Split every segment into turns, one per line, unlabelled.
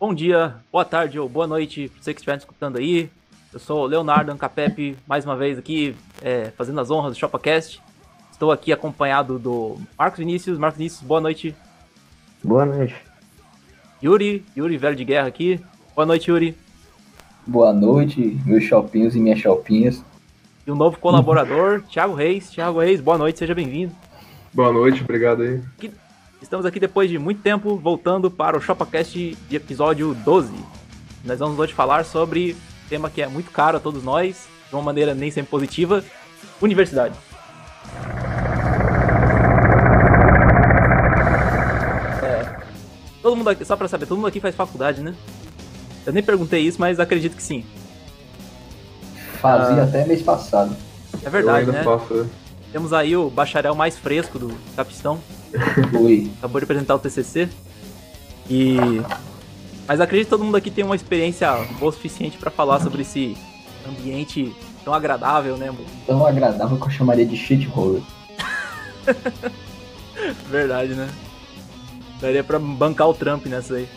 Bom dia, boa tarde ou boa noite pra você que estiver escutando aí. Eu sou o Leonardo Ancapep, mais uma vez aqui, é, fazendo as honras do ShopaCast. Estou aqui acompanhado do Marcos Vinícius. Marcos Vinícius, boa noite.
Boa noite.
Yuri, Yuri Velho de Guerra aqui. Boa noite, Yuri.
Boa noite, meus shoppinhos e minhas shoppinhas.
E um novo colaborador, Thiago Reis. Thiago Reis, boa noite, seja bem-vindo.
Boa noite, obrigado aí.
Estamos aqui depois de muito tempo, voltando para o ShopaCast de episódio 12. Nós vamos hoje falar sobre um tema que é muito caro a todos nós, de uma maneira nem sempre positiva, universidade. É, todo mundo aqui, só pra saber, todo mundo aqui faz faculdade, né? Eu nem perguntei isso, mas acredito que sim.
Fazia
Ah.
até mês passado.
É verdade,
eu ainda
né?
faço.
Temos aí o bacharel mais fresco do Capistão,
Fui.
acabou de apresentar o TCC. E mas acredito que todo mundo aqui tem uma experiência boa o suficiente pra falar sobre esse ambiente tão agradável, né? amor?
Tão agradável que eu chamaria de shithole.
Verdade, né? Daria pra bancar o Trump nessa aí.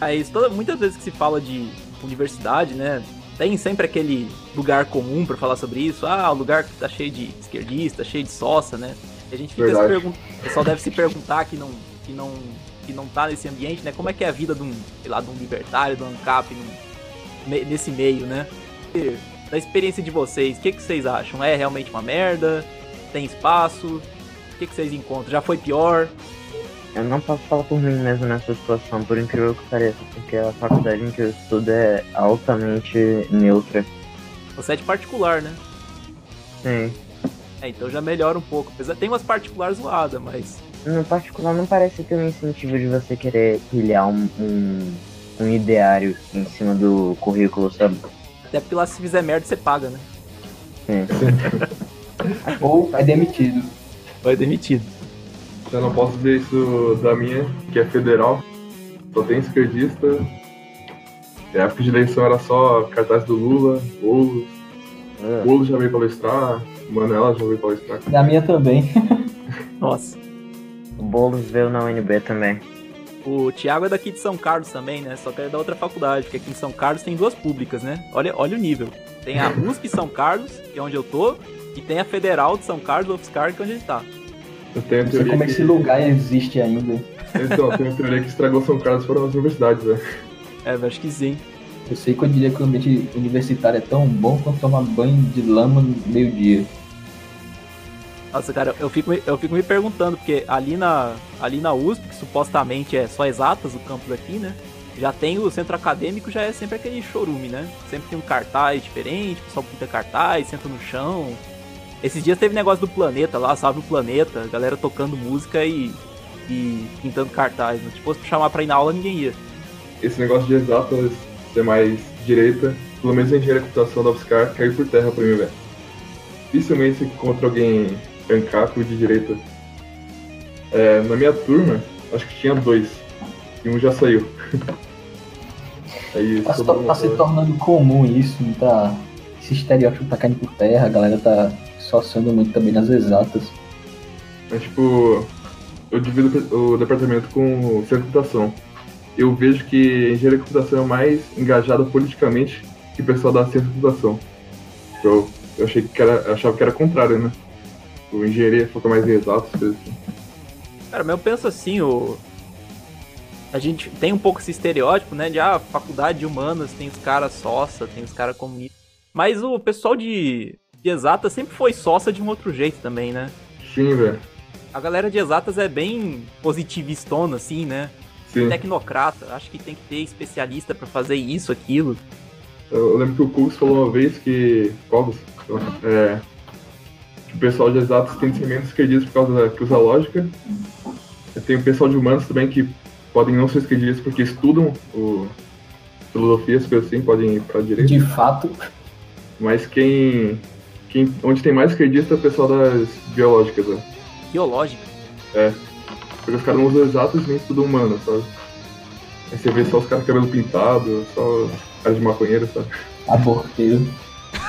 Aí, toda, muitas vezes que se fala de universidade, né? Tem sempre aquele lugar comum pra falar sobre isso. Ah, o lugar que tá cheio de esquerdista, cheio de soça, né? A gente fica se perguntando. O pessoal deve se perguntar que não, que não, que não tá nesse ambiente, né? Como é que é a vida de um, sei lá, de um libertário, de um ANCAP num- nesse meio, né? E, da experiência de vocês, o que, que vocês acham? É realmente uma merda? Tem espaço? O que, que vocês encontram? Já foi pior?
Eu não posso falar por mim mesmo nessa situação, por incrível que pareça, porque a faculdade em que eu estudo é altamente neutra.
Você é de particular, né?
Sim.
É, então já melhora um pouco. Apesar tem umas particulares zoadas, mas.
No particular não parece ter um incentivo de você querer pilhar um, um, um ideário em cima do currículo, sabe?
Até porque lá se fizer merda você paga, né?
Sim.
Ou é demitido.
Vai demitido.
Eu não posso dizer isso da minha, que é federal. Só tem esquerdista. Na época de eleição era só cartaz do Lula, Boulos.
Ah,
Boulos já veio palestrar, Manela já veio palestrar.
Da minha também.
Nossa.
O Boulos veio na UNB também.
O Thiago é daqui de São Carlos também, né? Só que é da outra faculdade, porque aqui em São Carlos tem duas públicas, né? Olha, olha o nível. Tem a USP São Carlos, que é onde eu tô, e tem a Federal de São Carlos, UFSCar, que é onde ele tá.
Eu tenho a
Não sei
teoria
como
que...
esse lugar existe ainda.
Então, eu tenho a teoria que estragou São Carlos foram as universidades, né?
É, eu acho que sim.
Eu sei que eu diria que o ambiente universitário é tão bom quanto tomar banho de lama no meio-dia.
Nossa, cara, eu fico, me- eu fico me perguntando, porque ali na, ali na USP, que supostamente é só exatas o campus aqui, né? Já tem o centro acadêmico, já é sempre aquele chorume, né? Sempre tem um cartaz diferente, o pessoal pinta cartaz, senta no chão. Esses dias teve negócio do planeta lá, salve o planeta, galera tocando música e, e pintando cartaz. Né? Tipo, se chamar pra ir na aula, ninguém ia.
Esse negócio de exatas ser mais direita, pelo menos a engenharia computação da UFSCar, caiu por terra pra mim, velho. Dificilmente você encontra alguém ANCAP ou de direita. É, na minha turma, acho que tinha dois. E um já saiu. Aí
Tá, se, tá se
só.
tornando comum isso, tá? Esse estereótipo tá caindo por terra, a galera tá sociando muito também nas exatas.
Mas, tipo, eu divido o departamento com o centro de computação. Eu vejo que a engenharia de computação é mais engajada politicamente que o pessoal da ciência de computação. Eu, eu achei que era, achava que era contrário, né? O engenharia foca mais em exatos, coisas assim.
Cara, mas eu penso assim, o. A gente tem um pouco esse estereótipo, né? De ah, faculdade de humanas tem os caras soça, tem os caras comunistas. Mas o pessoal de, de exatas sempre foi soça de um outro jeito também, né?
Sim, velho.
A galera de exatas é bem positivistona, assim, né?
Sim.
Tecnocrata. Acho que tem que ter especialista pra fazer isso, aquilo.
Eu, lembro que o Cus falou uma vez que. Cogos, é, que o pessoal de exatos tem que ser menos esquerdista por causa da, que usa lógica. Tem o pessoal de humanos também que podem não ser esquerdistas porque estudam o filosofia, as coisas assim, podem ir pra direita.
De fato,
Mas quem, quem. Onde tem mais esquerdista é o pessoal das biológicas, né?
Biológica.
Porque os caras não usam exatos nem estudam humanos, sabe? Aí você vê só os caras com cabelo pintado, só os caras de maconheiro, sabe?
aborteiro.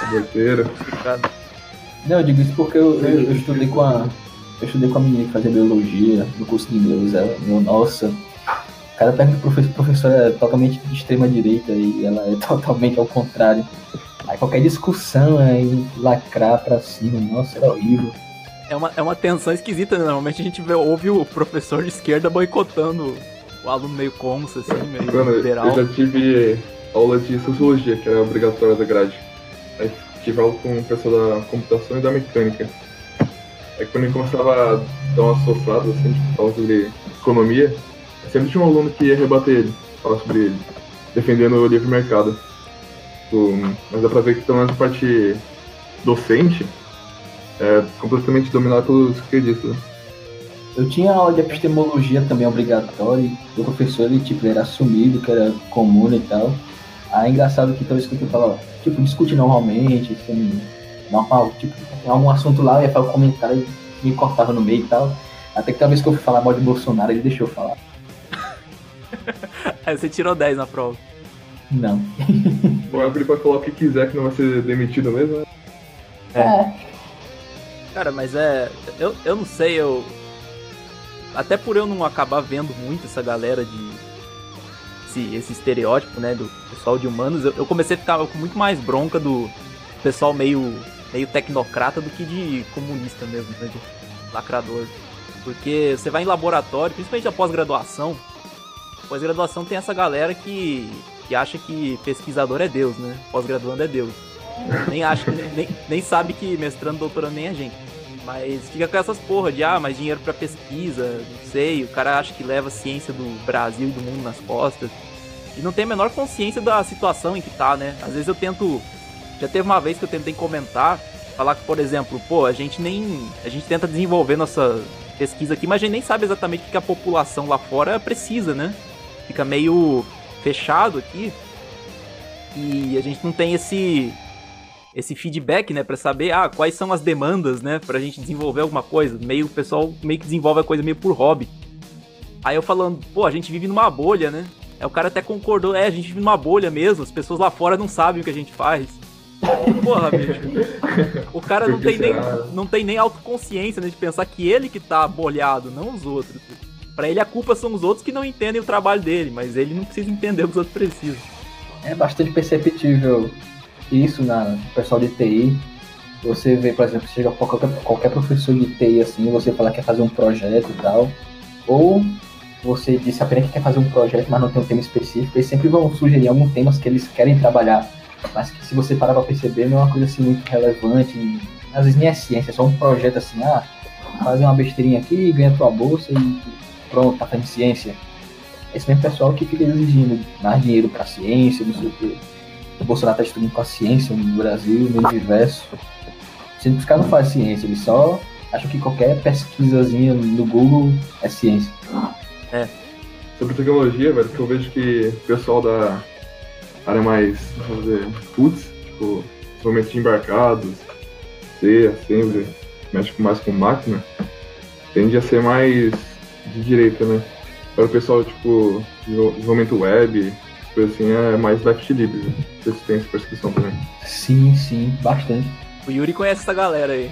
Aborteira.
Não, eu digo isso porque eu, eu, eu estudei com a. Eu estudei com a menina que fazia biologia no curso de inglês. Ela, meu, nossa, O cara pergunta pro professor, professor é totalmente de extrema direita e ela é totalmente ao contrário. Aí qualquer discussão é ir lacrar pra cima, nossa, era horrível.
É uma, é uma tensão esquisita, né? Normalmente a gente vê, ouve o professor de esquerda boicotando o aluno meio cômodo, assim, meio
Mano,
liberal.
eu já tive aula de sociologia, que era obrigatória da grade. Aí tive aula com o pessoal da computação e da mecânica. Aí quando ele começava a dar umas soçadas, assim, tipo, falar sobre economia, sempre tinha um aluno que ia rebater ele, falar sobre ele, defendendo o livre mercado. Tipo, mas dá pra ver que pelo menos a parte docente é completamente dominada pelos esquerdistas. né?
Eu tinha aula de epistemologia também obrigatória, e o professor ele, tipo, era assumido, que era comum e tal. Aí é engraçado que toda vez que eu falava, tipo, discute normalmente, assim, normal, tipo, tem algum assunto lá, eu ia falar um comentário e me cortava no meio e tal. Até que talvez que eu fui falar mal de Bolsonaro, ele deixou eu falar.
Aí você tirou 10 na prova.
Não.
Bom, ele pode falar o que quiser que não vai ser demitido mesmo, né?
Cara, mas é. Eu, eu não sei, eu. Até por eu não acabar vendo muito essa galera de. Esse, esse estereótipo, né? Do pessoal de humanos, eu, eu comecei a ficar com muito mais bronca do pessoal meio, meio tecnocrata do que de comunista mesmo, né? De lacrador. Porque você vai em laboratório, principalmente a pós-graduação. Pós-graduação tem essa galera que, que acha que pesquisador é Deus, né? Pós-graduando é Deus. Nem acha, nem, nem sabe que mestrando, doutorando nem é gente. Mas fica com essas porra de, ah, mais dinheiro pra pesquisa, não sei. O cara acha que leva a ciência do Brasil e do mundo nas costas. E não tem a menor consciência da situação em que tá, né? Às vezes eu tento. Já teve uma vez que eu tentei comentar, falar que, por exemplo, pô, a gente nem. A gente tenta desenvolver nossa pesquisa aqui, mas a gente nem sabe exatamente o que a população lá fora precisa, né? Fica meio fechado aqui. E a gente não tem esse esse feedback, né, Pra saber ah, quais são as demandas, né, pra gente desenvolver alguma coisa. Meio o pessoal meio que desenvolve a coisa meio por hobby. Aí eu falando, pô, a gente vive numa bolha, né? Aí o cara até concordou, é, a gente vive numa bolha mesmo, as pessoas lá fora não sabem o que a gente faz. Porra, bicho. O cara não tem, nem, não tem nem autoconsciência, né, de pensar que ele que tá bolhado, não os outros. Pra ele a culpa são os outros que não entendem o trabalho dele, mas ele não precisa entender o que os outros precisam.
É bastante perceptível isso na pessoal de TI. Você vê, por exemplo, chega qualquer, qualquer professor de TI assim, você fala que quer fazer um projeto e tal. Ou você disse apenas que quer fazer um projeto, mas não tem um tema específico, eles sempre vão sugerir alguns temas que eles querem trabalhar. Mas que se você parar pra perceber, não é uma coisa assim muito relevante. Às vezes nem é ciência, é só um projeto assim, ah, fazer uma besteirinha aqui, ganha tua bolsa e pronto, tá fazendo ciência. Esse mesmo pessoal que fica exigindo mais dinheiro pra ciência, não sei o quê. O Bolsonaro tá estudando com a ciência no Brasil, no universo. Sendo que os caras não fazem ciência, eles só acham que qualquer pesquisazinha no Google é ciência.
Sobre tecnologia, velho, que eu vejo que o pessoal da área mais, vamos dizer, putz, tipo, desenvolvimento de embarcados, C, assembly, mexe mais com máquina, tende a ser mais de direita, né? Para o pessoal, tipo, desenvol- desenvolvimento web, coisa assim, é mais left livre, né? Não sei se tem essa percepção também.
Sim, sim, bastante.
O Yuri conhece essa galera aí.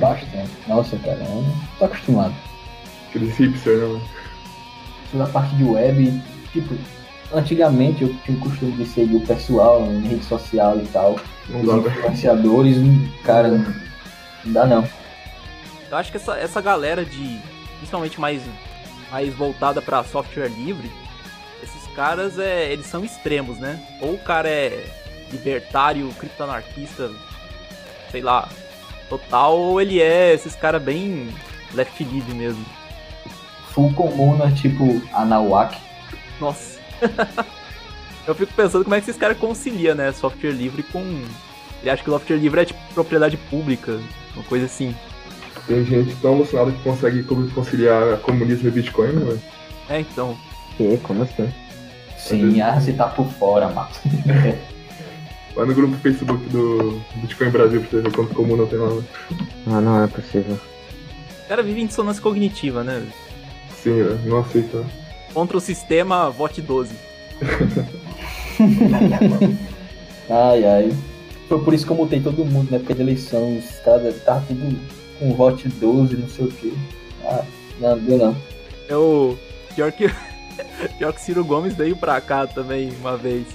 Bastante. Nossa, cara, eu não tô acostumado.
Aqueles hipster, né? mano?
Sobre a parte de web, tipo, antigamente eu tinha o costume de seguir o pessoal em rede social e tal.
Não
Os
dá, velho.
influenciadores, cara, não dá não.
Eu acho que essa, essa galera de. Principalmente mais, mais voltada pra software livre, caras é, eles são extremos, né? Ou o cara é libertário, criptoanarquista, sei lá, total, ou ele é esses caras bem left livre mesmo.
Full comum é tipo Anawak.
Nossa. Eu fico pensando como é que esses caras conciliam, né? Software livre com. Ele acha que o software livre é tipo propriedade pública, uma coisa assim.
Tem gente tão alucinada que consegue conciliar comunismo e Bitcoin, né, velho?
É, então.
Que? Como assim?
Sim, ah, você tá por fora, mano.
Vai no grupo do Facebook do Bitcoin Brasil pra você ver quanto comum não tem lá. né?
Ah, não é possível.
O cara vive em dissonância cognitiva, né?
Sim, velho, não aceita.
Contra o sistema, vote 12.
Ai, ai. Foi por isso que eu mutei todo mundo na época de eleição. Os caras tava tudo com vote 12, não sei o quê. Ah, não, deu não.
Eu. Pior que. Pior que Ciro Gomes veio pra cá também uma vez.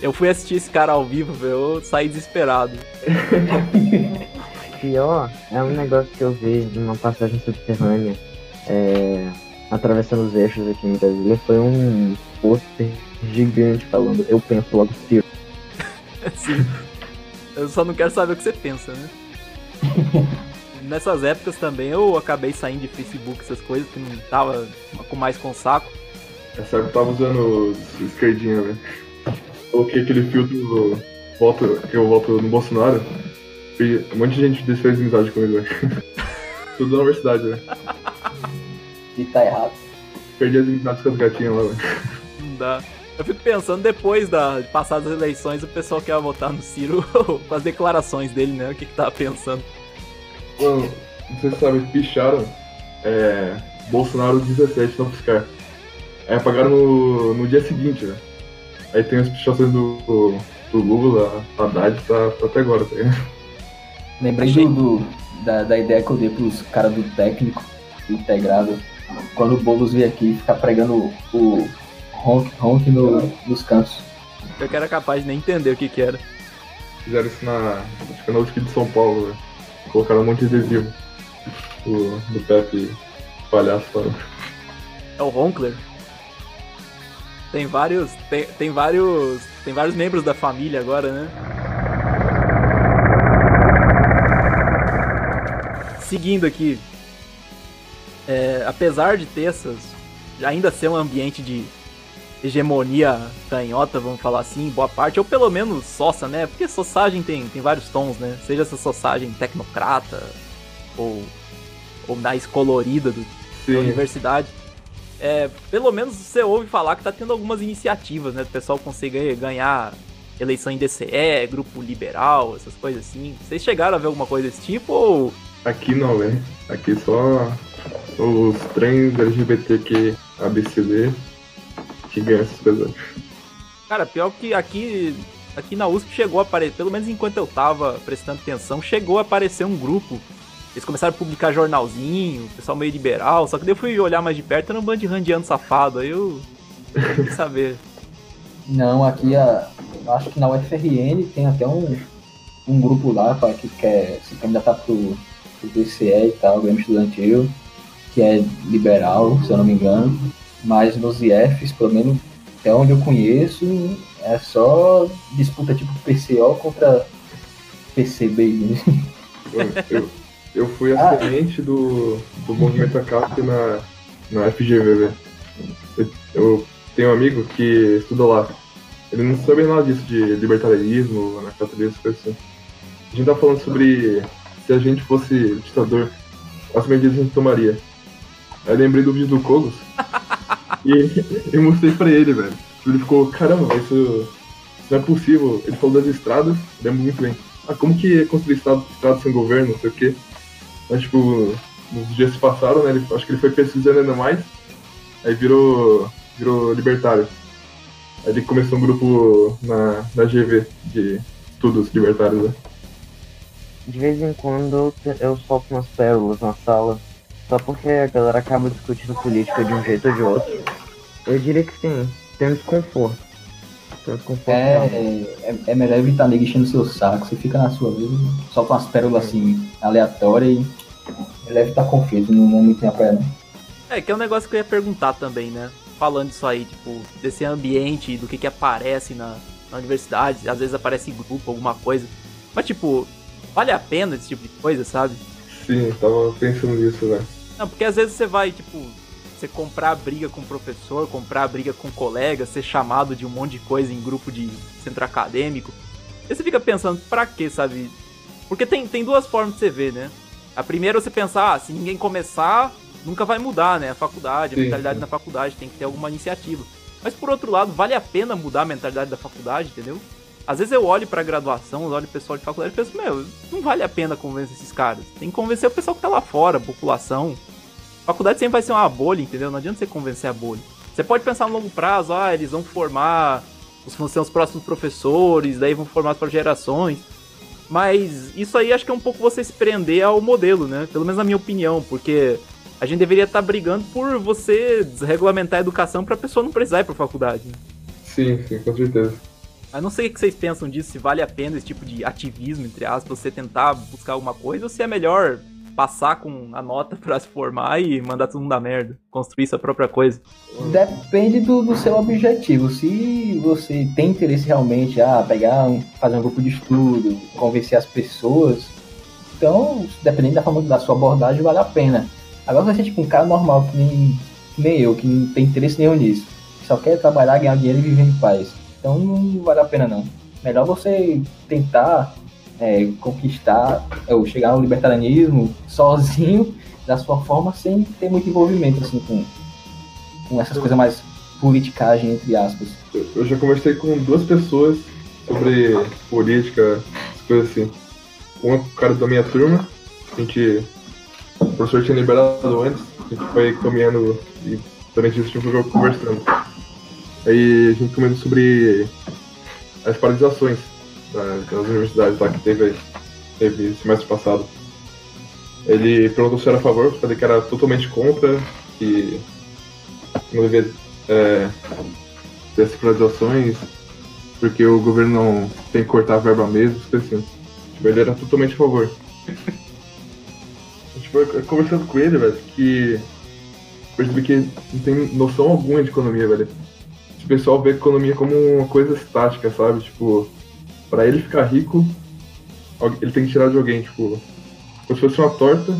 Eu fui assistir esse cara ao vivo, velho, eu saí desesperado.
Pior é um negócio que eu vi numa passagem subterrânea, é, atravessando os eixos aqui em Brasília, foi um pôster gigante falando eu penso logo Ciro.
Sim. Eu só não quero saber o que você pensa, né? Nessas épocas também eu acabei saindo de Facebook, essas coisas, que não tava com mais com saco.
Essa época eu tava usando esquerdinha, velho. Coloquei aquele filtro voto, que eu voto no Bolsonaro. E um monte de gente desfez amizade comigo, velho. Tudo na universidade, velho.
E tá errado.
Perdi as amizades com as gatinhas lá, velho.
Não dá. Eu fico pensando, depois da, de passar as eleições, o pessoal quer votar no Ciro com as declarações dele, né? O que que tava pensando.
Mano, não sei se sabe, picharam é, Bolsonaro 17 não fiscar. Aí apagaram no, no dia seguinte, né? Aí tem as pichações do, do, do Google, a Haddad tá, tá até agora, tá ligado?
Lembrei do, do- da, da ideia que eu dei pros caras do técnico integrado. Quando o Boulos veio aqui ficar pregando o, honk, honk no, nos cantos.
Eu que era capaz de nem entender o que que era.
Fizeram isso na. Acho que na UFSC de São Paulo, velho. Colocaram um monte de adesivo do, do Pepe palhaço lá.
É o Ronkler. Tem vários. Tem, tem vários. Tem vários membros da família agora, né? Seguindo aqui. é, apesar de ter essas. Ainda ser um ambiente de hegemonia canhota, vamos falar assim, boa parte, ou pelo menos sossa, né? Porque sossagem tem, tem vários tons, né? Seja essa sossagem tecnocrata, ou, ou mais colorida do, da universidade. É, pelo menos você ouve falar que tá tendo algumas iniciativas, né? Do pessoal conseguir ganhar eleição em DCE, grupo liberal, essas coisas assim. Vocês chegaram a ver alguma coisa desse tipo ou.
aqui não, velho. Aqui só os trens LGBTQ ABCD que ganham essas coisas.
Cara, pior que aqui. Aqui na USP chegou a aparecer, pelo menos enquanto eu tava prestando atenção, chegou a aparecer um grupo. Eles começaram a publicar jornalzinho, pessoal meio liberal, só que daí eu fui olhar mais de perto, era um bando de randiano safado, aí eu. Quis saber.
Não, aqui a, acho que na UFRN tem até um, um grupo lá pra, que quer se candidatar pro, pro DCE e tal, Grêmio Estudantil, que é liberal, se eu não me engano. Mas nos IFs, pelo menos até onde eu conheço, é só disputa tipo PCO contra PCB. né?
Eu, eu, eu fui a
Ah.
semente do, do movimento ACAP na, na FGV. Eu, eu tenho um amigo que estuda lá. Ele não sabe nada disso de libertarianismo, anarcapitalismo, coisas assim. A gente tá falando sobre se a gente fosse ditador, quais medidas a gente tomaria. Aí lembrei do vídeo do Kogos e eu mostrei pra ele, velho. Ele ficou, caramba, isso, isso não é possível. Ele falou das estradas, lembro muito bem. Ah, como que é construir estado, estado sem governo, não sei o quê. Mas, tipo, nos dias que passaram, né, ele, acho que ele foi pesquisando ainda mais, aí virou, virou libertário. Aí ele começou um grupo na, na GV de estudos libertários, né.
De vez em quando eu- solto umas pérolas na sala, só porque a galera acaba discutindo política de um jeito ou de outro. Eu diria que sim, tem um desconforto. Tem um desconforto.
É, é, é melhor evitar nego enchendo seu saco, você fica na sua vida, solta umas pérolas assim, aleatórias e é melhor evitar conflito, não, não me tem a praia não.
É, que é um negócio que eu ia perguntar também, né? Falando isso aí, tipo, desse ambiente, do que que aparece na, na universidade, às vezes aparece em grupo, alguma coisa. Mas, tipo, vale a pena esse tipo de coisa, sabe?
Sim, tava pensando nisso, velho.
Não, porque às vezes você vai, tipo, você comprar briga com o professor, comprar briga com colega, ser chamado de um monte de coisa em grupo de centro acadêmico. Aí você fica pensando, pra quê, sabe? Porque tem, tem duas formas de você ver, né? A primeira é você pensar, ah, se ninguém começar, nunca vai mudar, né? A faculdade, a
Sim,
mentalidade na faculdade, tem que ter alguma iniciativa. Mas por outro lado, vale a pena mudar a mentalidade da faculdade, entendeu? Às vezes eu olho pra graduação, olho o pessoal de faculdade e penso, meu, não vale a pena convencer esses caras. Tem que convencer o pessoal que tá lá fora, a população. Faculdade sempre vai ser uma bolha, entendeu? Não adianta você convencer a bolha. Você pode pensar no longo prazo, ah, eles vão formar, os vão ser os próximos professores, daí vão formar para gerações. Mas isso aí acho que é um pouco você se prender ao modelo, né? Pelo menos na minha opinião, porque a gente deveria estar tá brigando por você desregulamentar a educação pra pessoa não precisar ir pra faculdade. Né?
Sim, sim, com certeza.
Mas não sei o que vocês pensam disso, se vale a pena esse tipo de ativismo, entre aspas, você tentar buscar alguma coisa, ou se é melhor passar com a nota para se formar e mandar todo mundo a merda, construir sua própria coisa.
Depende do, do seu objetivo. Se você tem interesse realmente a ah, pegar, fazer um grupo de estudo, convencer as pessoas, então, dependendo da forma da sua abordagem, vale a pena. Agora você é tipo um cara normal, que nem, que nem eu, que não tem interesse nenhum nisso. Que só quer trabalhar, ganhar dinheiro e viver em paz. Então não vale a pena não. Melhor você tentar é, conquistar, ou chegar ao libertarianismo sozinho, da sua forma, sem ter muito envolvimento assim com, com essas coisas mais politicagem, entre aspas.
Eu já conversei com duas pessoas sobre política, coisas assim. Um cara da minha turma, a gente. O professor tinha liberado antes, a gente foi caminhando e durante isso a conversando. Aí a gente comentou sobre as paralisações das universidades lá que teve, teve mês passado. Ele perguntou se era a favor, falei que era totalmente contra, que não devia é, ter essas paralisações, porque o governo não tem que cortar a verba mesmo, assim. Tipo, ele era totalmente a favor. tipo, conversando com ele, velho, que percebi que não tem noção alguma de economia, velho. O pessoal vê a economia como uma coisa estática, sabe? Tipo, pra ele ficar rico, ele tem que tirar de alguém, tipo, como se fosse uma torta,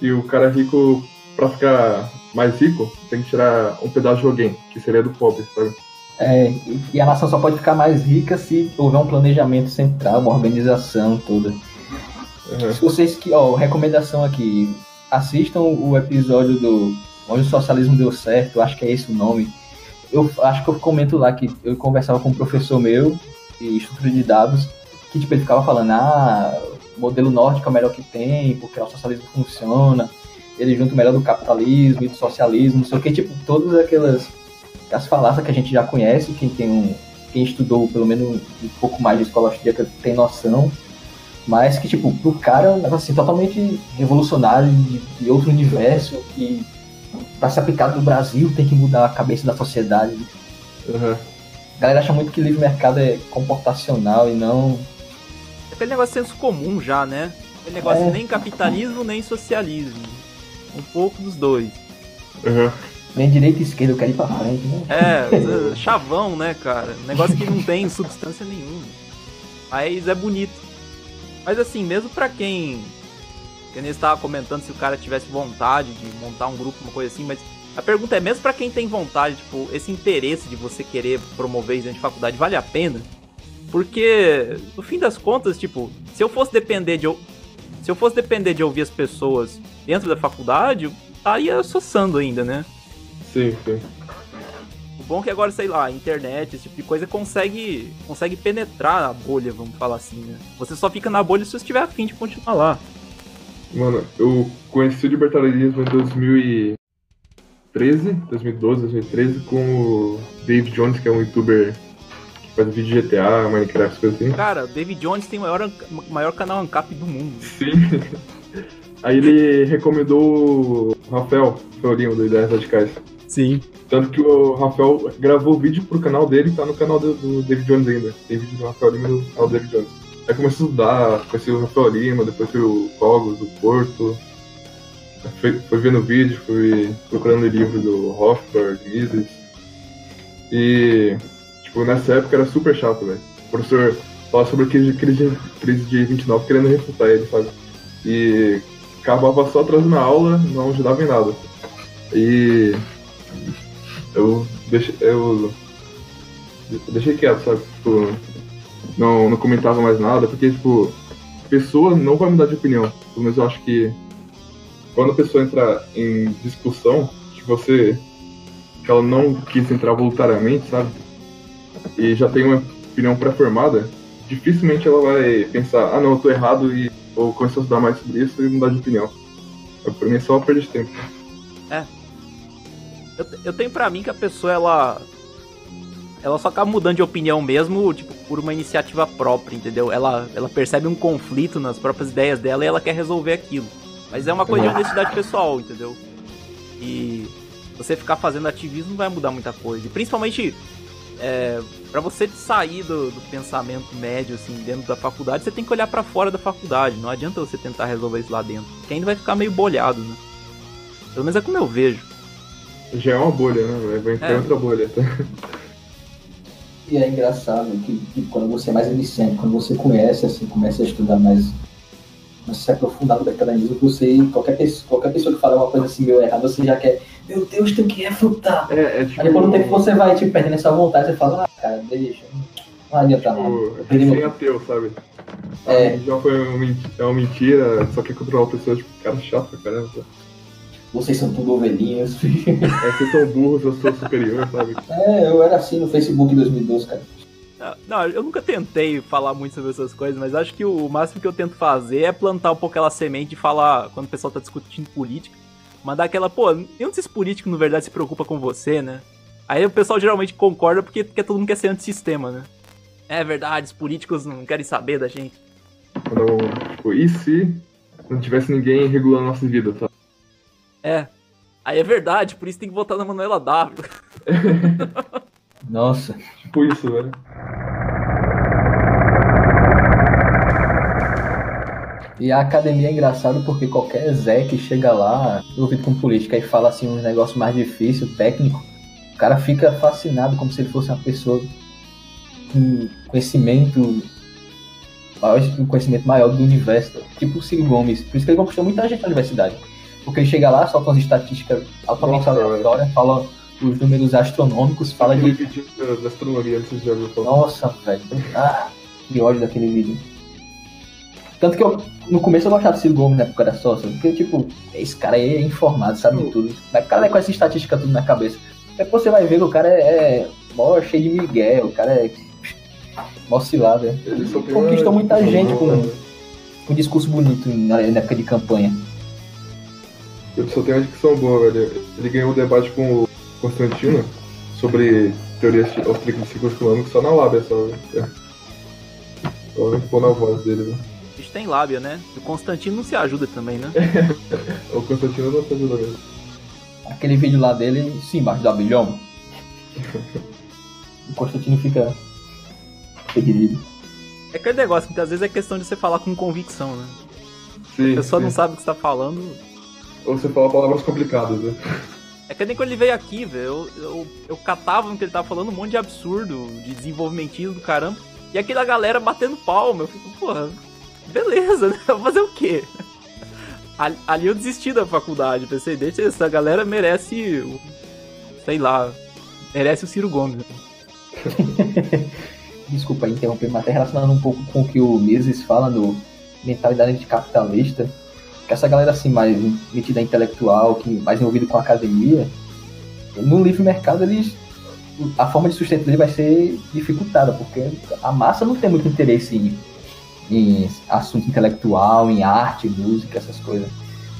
e o cara rico, pra ficar mais rico, tem que tirar um pedaço de alguém, que seria do pobre, sabe?
É, e a nação só pode ficar mais rica se houver um planejamento central, uma organização toda. Uhum. Se vocês que, ó, recomendação aqui, assistam o episódio do Onde o Socialismo Deu Certo, acho que é esse o nome. Eu acho que eu comento lá que eu conversava com um professor meu, de estrutura de dados, que tipo, ele ficava falando, ah, modelo nórdico é o melhor que tem, porque o socialismo funciona, ele junta o melhor do capitalismo e do socialismo, não sei o que, tipo, todas aquelas as falácias que a gente já conhece, quem tem um, quem estudou pelo menos um pouco mais de escola austríaca tem noção, mas que, tipo, pro cara é assim, totalmente revolucionário, de, de outro universo, que para ser aplicado no Brasil tem que mudar a cabeça da sociedade. Uhum. A galera acha muito que livre mercado é comportacional e não.
É aquele negócio de senso comum já, né? Aquele negócio é. nem capitalismo nem socialismo. Um pouco dos dois.
Uhum. Nem direita e esquerda, eu quero ir pra frente, né?
É, chavão, né, cara? Negócio que não tem substância nenhuma. Mas é bonito. Mas assim, mesmo pra quem. Que nem estava comentando se o cara tivesse vontade de montar um grupo, uma coisa assim, mas a pergunta é, mesmo para quem tem vontade, tipo, esse interesse de você querer promover isso dentro de faculdade, vale a pena? Porque, no fim das contas, tipo, se eu fosse depender de. Se eu fosse depender de ouvir as pessoas dentro da faculdade, estaria soçando ainda, né?
Sim, sim.
O bom é que agora, sei lá, a internet, esse tipo de coisa consegue, consegue penetrar a bolha, vamos falar assim, né? Você só fica na bolha se você estiver afim de continuar lá.
Mano, eu conheci o libertarianismo em 2013, 2012, 2013, com o Dave Jones, que é um youtuber que faz vídeo de GTA, Minecraft, coisa assim.
Cara, o Dave Jones tem o maior, maior canal ANCAP do mundo.
Sim. Aí ele recomendou o Rafael, Rafael Lima, do Ideias Radicais.
Sim.
Tanto que o Rafael gravou vídeo pro canal dele tá no canal do, do, David Jones ainda. Tem vídeo do Rafael Lima no canal do David Jones. Aí comecei a estudar, conheci o Rafael Lima, depois fui o Cogos, do Porto. Fui, fui vendo vídeo, fui procurando o livro do Hofberg, Mises. E, tipo, nessa época era super chato, velho. O professor falava sobre crise, crise, crise de 29 querendo refutar ele, sabe? E acabava só atrasando a aula, não ajudava em nada. E eu deixei, eu deixei quieto, sabe? Tipo, não, não comentava mais nada, porque, tipo, pessoa não vai mudar de opinião. Pelo menos eu acho que quando a pessoa entra em discussão, que você. que ela não quis entrar voluntariamente, sabe? E já tem uma opinião pré-formada, dificilmente ela vai pensar, ah não, eu tô errado e vou começar a estudar mais sobre isso e mudar de opinião. Pra mim é só uma perda de tempo.
É, eu, eu tenho para mim que a pessoa, ela. Ela só acaba mudando de opinião mesmo, tipo, por uma iniciativa própria, entendeu? Ela, ela percebe um conflito nas próprias ideias dela e ela quer resolver aquilo. Mas é uma coisa de honestidade pessoal, entendeu? E você ficar fazendo ativismo não vai mudar muita coisa. E principalmente, é, para você sair do, do, pensamento médio, assim, dentro da faculdade, você tem que olhar para fora da faculdade. Não adianta você tentar resolver isso lá dentro. Porque ainda vai ficar meio bolhado, né? Pelo menos é como eu vejo.
Já é uma bolha, né? Vai entrar é. outra bolha. Tá?
E é engraçado que, que, quando você é mais iniciante, quando você conhece, assim, começa a estudar mais, se aprofundar no vegetarianismo, você, qualquer pessoa, qualquer pessoa que fala uma coisa assim meio errada, você já quer, meu Deus, tem que refutar.
É, é tipo...
Aí quando tempo você vai te tipo, perdendo essa vontade, você fala, ah, cara, deixa, não adianta
tipo,
nada.
É sem ateu, sabe?
É.
A religião foi uma, é uma mentira, só que controlar uma pessoa, tipo, cara chato pra caramba.
Vocês são tudo ovelhinhas.
É, vocês são burros, eu sou superior, sabe?
É, eu era assim no Facebook em 2012, cara.
Não, eu nunca tentei falar muito sobre essas coisas, mas acho que o máximo que eu tento fazer é plantar um pouco aquela semente e falar, quando o pessoal tá discutindo política, mandar aquela, pô, nenhum desses políticos, na verdade, se preocupa com você, né? Aí o pessoal geralmente concorda porque, porque todo mundo quer ser antissistema, né? É verdade, os políticos não querem saber da gente.
Quando, tipo, e se não tivesse ninguém regulando a nossa vida, tá?
É. Aí é verdade, por isso tem que votar na Manuela W.
Nossa.
Tipo isso, velho.
E a academia é engraçado porque qualquer Zé que chega lá, envolvido com política e fala assim um negócio mais difícil, técnico, o cara fica fascinado como se ele fosse uma pessoa com conhecimento um conhecimento maior do universo, tipo o Ciro Gomes. Por isso que ele conquistou muita gente na universidade. Porque ele chega lá, solta umas estatísticas altamente aleatórias, fala os números astronômicos, fala de.
vídeo da astronomia, vocês já.
Nossa, velho. Ah, que ódio daquele vídeo. Tanto que eu, no começo eu gostava do Ciro Gomes na época da sócia, porque, tipo, esse cara aí é informado, sabe de tudo. Mas o cara é com essa estatística tudo na cabeça. Depois você vai ver que o cara é, é mó cheio de migué, o cara é mó
só tem
Conquistou muita gente com,
né?
com um discurso bonito na, na época de campanha.
Ele só tem uma dicção boa, velho. Ele ganhou o debate com o Constantino sobre teorias austríacas de ciclos econômicos só na lábia, só. velho. Só pôr na voz dele, velho.
A gente tem lábia, né? E o Constantino não se ajuda também, né?
O Constantino não tá ajudando mesmo.
Aquele vídeo lá dele, sim, embaixo do abilhão. o Constantino fica perdido.
É aquele negócio, que muitas vezes é questão de você falar com convicção, né?
Sim,
A pessoa não
sim.
sabe o que você tá falando.
Ou você fala palavras complicadas, né?
É que nem quando ele veio aqui, velho. Eu, eu, eu catava no que ele tava falando um monte de absurdo, de desenvolvimentismo do caramba. E aquela galera batendo palma. Eu fico, porra, beleza, né? Fazer o quê? Ali, eu desisti da faculdade. Pensei, deixa essa galera merece. Sei lá. Merece o Ciro Gomes.
Desculpa aí interromper, mas até relacionando um pouco com o que o Mises fala do mentalidade de capitalista, que essa galera assim mais metida intelectual, que mais envolvida com a academia, no livre mercado eles a forma de sustento dele vai ser dificultada, porque a massa não tem muito interesse em, em assunto intelectual, em arte, música, essas coisas.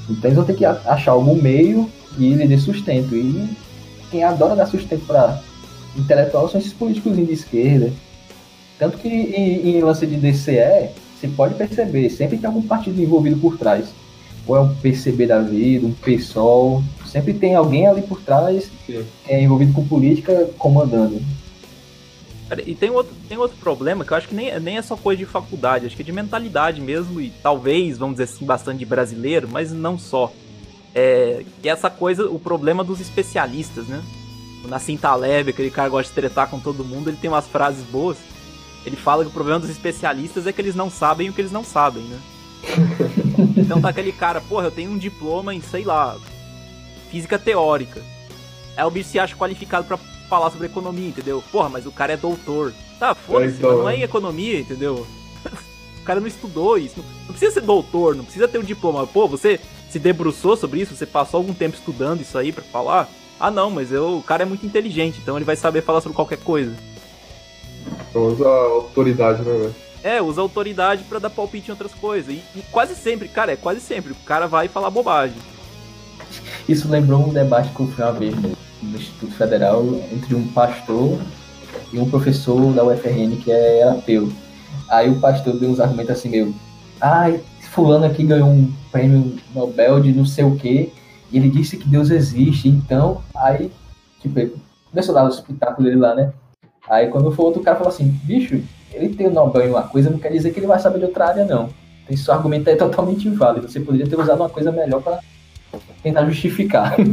Então eles vão ter que achar algum meio e ele dê sustento. E quem adora dar sustento para intelectual são esses políticos de esquerda. Tanto que em, em lance de DCE, você pode perceber, sempre tem algum partido envolvido por trás. Ou é um PCB da vida, um PSOL, sempre tem alguém ali por trás que é envolvido com política comandando.
Cara, E tem outro, tem outro problema que eu acho que nem, nem é só coisa de faculdade, acho que é de mentalidade mesmo, e talvez, vamos dizer assim, bastante de brasileiro, mas não só. É, que é essa coisa, o problema dos especialistas, né? O Nassim Taleb, aquele cara que gosta de tretar com todo mundo, ele tem umas frases boas. Ele fala que o problema dos especialistas é que eles não sabem o que eles não sabem, né? então tá aquele cara, porra, eu tenho um diploma em, sei lá, física teórica. Aí o bicho se acha qualificado pra falar sobre economia, entendeu? Porra, mas o cara é doutor. Tá, foda-se,
então,
mas não é
né?
em economia, entendeu? o cara não estudou isso. Não, precisa ser doutor, não precisa ter um diploma. Pô, você se debruçou sobre isso? Você passou algum tempo estudando isso aí pra falar? Ah, não, mas eu, o cara é muito inteligente, então ele vai saber falar sobre qualquer coisa.
Então usa a autoridade, né, velho?
É, usa autoridade pra dar palpite em outras coisas. E, e quase sempre, cara, é quase sempre. O cara vai falar bobagem.
Isso lembrou um debate que eu fui uma vez no, Instituto Federal entre um pastor e um professor da UFRN que é ateu. Aí o pastor deu uns argumentos assim meio, ai, fulano aqui ganhou um prêmio Nobel de não sei o quê, e ele disse que Deus existe, então, aí, tipo, começou a dar o espetáculo dele lá, né? Aí quando for outro cara falou assim, bicho, ele tem o Nobel em uma coisa, não quer dizer que ele vai saber de outra área, não. Esse seu argumento é totalmente inválido. Você poderia ter usado uma coisa melhor para tentar justificar.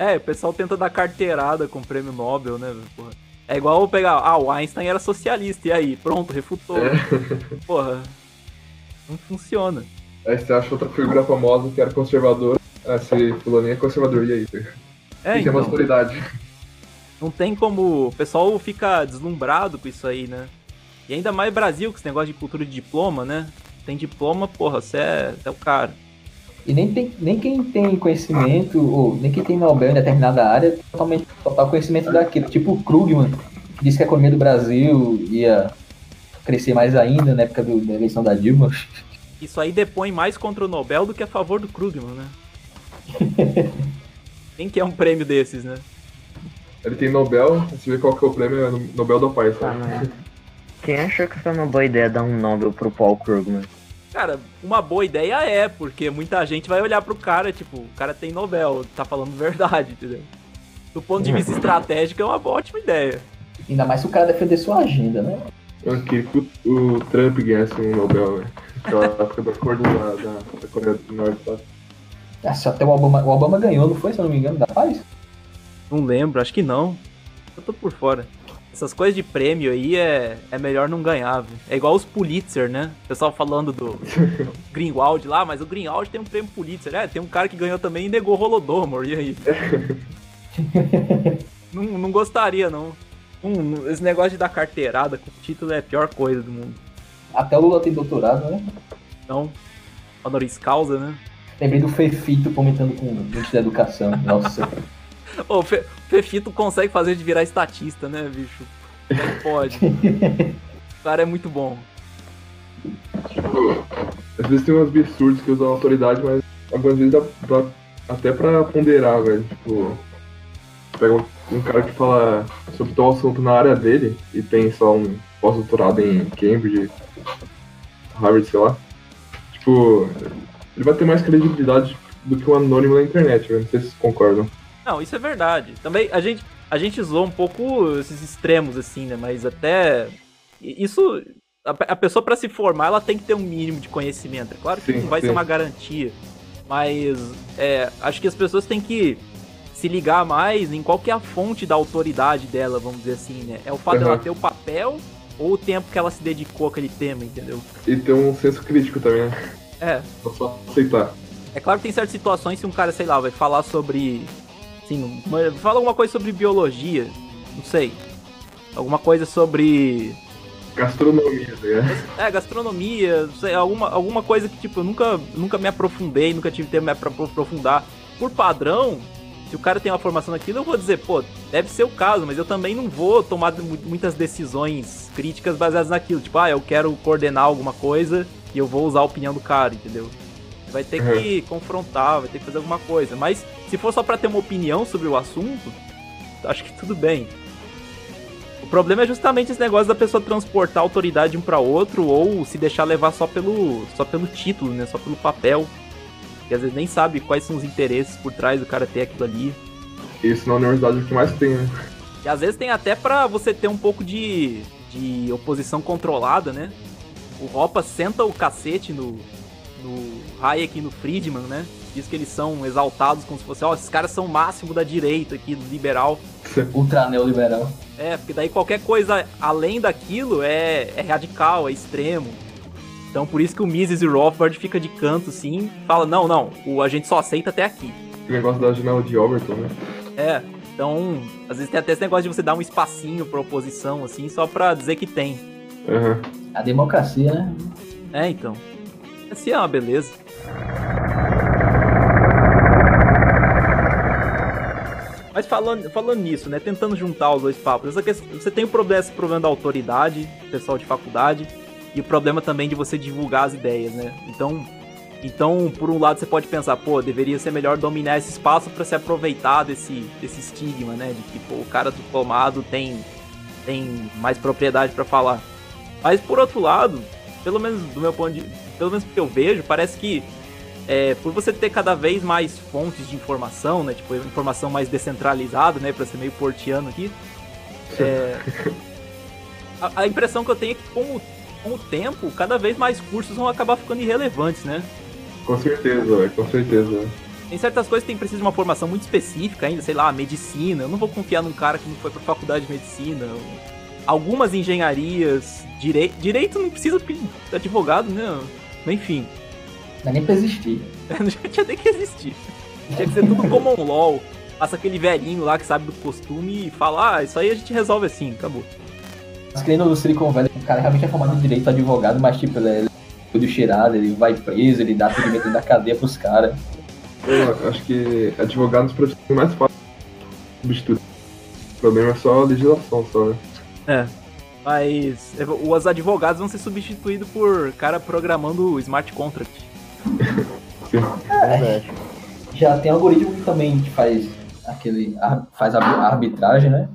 É, o pessoal tenta dar carteirada com o prêmio Nobel, né? Porra. É igual eu pegar, ah, o Einstein era socialista, e aí? Pronto, refutou.
É.
Porra, não funciona.
Aí você acha outra figura famosa que era conservadora. Ah, se fulaninho é conservador, e aí?
É,
Tem que ter uma
então,
autoridade.
não tem como. O pessoal fica deslumbrado com isso aí, né? E ainda mais Brasil, com esse negócio de cultura de diploma, né? Tem diploma, porra, você é, é o cara.
E nem, tem, nem quem tem conhecimento, ou nem quem tem Nobel em determinada área, tem totalmente total conhecimento daquilo. Tipo o Krugman, que disse que a economia do Brasil ia crescer mais ainda na época do- da eleição da Dilma.
Isso aí depõe mais contra o Nobel do que a favor do Krugman, né? Quem que é um prêmio desses, né?
Ele tem Nobel, você vê qual que é o prêmio, é no- Nobel da Paz,
Tá,
sabe?
Quem achou que foi uma boa ideia dar um Nobel pro Paul Krugman?
Cara, uma boa ideia é, porque muita gente vai olhar pro cara, tipo, o cara tem Nobel, tá falando verdade, entendeu? Do ponto de vista estratégico, é uma ótima ideia.
Ainda mais se o cara defender sua agenda, né?
Eu queria que o, o Trump ganhasse um Nobel, velho. Aquela época do acordo da, da, da Coreia do Norte?
Ah, se até o Obama, o Obama ganhou, não foi, se eu não me engano, da paz?
Não lembro, acho que não. Eu tô por fora. Essas coisas de prêmio aí é, é melhor não ganhar, viu? É igual os Pulitzer, né? O pessoal falando do Greenwald lá, mas o Greenwald tem um prêmio Pulitzer. É, tem um cara que ganhou também e negou Holodomor, e aí? não, não gostaria, não. Hum, esse negócio de dar carteirada com título é a pior coisa do mundo.
Até o Lula tem doutorado, né?
Então, honoris causa, né?
Lembrei do Fefito comentando com o ministro da Educação. Nossa.
Ô, o Fe- Fefito consegue fazer de virar estatista, né, bicho? Que pode? O cara é muito bom.
Tipo, às vezes tem uns absurdos que usam autoridade, mas algumas vezes dá, dá até pra ponderar, velho. Tipo, pega um, um cara que fala sobre tal assunto na área dele e tem só um pós-doutorado em Cambridge, Harvard, sei lá. Tipo, ele vai ter mais credibilidade do que um anônimo na internet, velho. Não sei se vocês concordam.
Não, isso é verdade. Também a gente, a gente zoou um pouco esses extremos, assim, né? Mas até. Isso. A, a pessoa, pra se formar, ela tem que ter um mínimo de conhecimento. É claro que
Sim,
não vai
sim.
ser uma garantia. Mas é, acho que as pessoas têm que se ligar mais em qual que é a fonte da autoridade dela, vamos dizer assim, né? É o fato
Uhum.
dela ter o papel ou o tempo que ela se dedicou àquele tema, entendeu?
E ter um senso crítico também, né?
É,
só aceitar.
É claro que tem certas situações se um cara, sei lá, vai falar sobre. Assim, uma- fala alguma coisa sobre biologia, não sei. Alguma coisa sobre.
Gastronomia, tá ligado?
É, gastronomia, não sei, alguma, alguma coisa que, tipo, eu nunca, nunca me aprofundei, nunca tive tempo pra aprofundar. Por padrão, se o cara tem uma formação naquilo, eu vou dizer, pô, deve ser o caso, mas eu também não vou tomar mu- muitas decisões críticas baseadas naquilo. Tipo, ah, eu quero coordenar alguma coisa e eu vou usar a opinião do cara, entendeu? Vai ter que confrontar, vai ter que fazer alguma coisa. Mas se for só pra ter uma opinião sobre o assunto, acho que tudo bem. O problema é justamente esse negócio da pessoa transportar a autoridade de um pra outro ou se deixar levar só pelo, só pelo título, né? Só pelo papel. Que às vezes nem sabe quais são os interesses por trás do cara ter aquilo ali.
Isso na universidade é o que mais tem, né?
E às vezes tem até pra você ter um pouco de, de oposição controlada, né? O Ropa senta o cacete no, no Hayek e no Friedman, né? Diz que eles são exaltados como se fosse, ó, esses caras são o máximo da direita aqui, do liberal.
Ultra neoliberal.
É, porque daí qualquer coisa além daquilo é, é radical, é extremo. Então por isso que o Mises e o Rothbard fica de canto, assim, fala, não, não, o, a gente só aceita até aqui.
O negócio da janela de Overton, né?
É, então, às vezes tem até esse negócio de você dar um espacinho pra oposição, assim, só pra dizer que tem.
Aham.
A democracia, né?
É, então. Assim é uma beleza. Mas falando, falando nisso, né? Tentando juntar os dois papos, questão, você tem o problema, esse problema da autoridade, pessoal de faculdade, e o problema também de você divulgar as ideias, né? Então, então por um lado você pode pensar, pô, deveria ser melhor dominar esse espaço para se aproveitar desse, desse estigma, né? De que pô, o cara diplomado tem, tem mais propriedade para falar. Mas por outro lado, pelo menos do meu ponto de, pelo menos que eu vejo, parece que é, por você ter cada vez mais fontes de informação, né? Tipo, informação mais descentralizada, né? Pra ser meio portiano aqui. É, a, a, impressão que eu tenho é que com o, com o tempo, cada vez mais cursos vão acabar ficando irrelevantes, né?
Com certeza, com certeza.
Tem certas coisas que tem precisa de uma formação muito específica ainda, sei lá, medicina. Eu não vou confiar num cara que não foi pra faculdade de medicina. Algumas engenharias, direito. Direito não precisa de advogado, né? Enfim.
Não é nem pra existir.
não tinha nem que existir. Tinha que ser tudo common law. Passa aquele velhinho lá que sabe do costume e fala, ah, isso aí a gente resolve assim, acabou.
Mas que nem no Silicon Valley, o cara realmente é formado em direito advogado, mas tipo, ele é do cheirado, ele vai preso, ele dá atendimento da cadeia pros caras.
Eu acho que advogados profissões mais fácil substituir. O problema é só a legislação, só, né?
É. Mas os advogados vão ser substituídos por cara programando smart contract.
É, já tem algoritmo que também faz aquele. faz a arbitragem, né?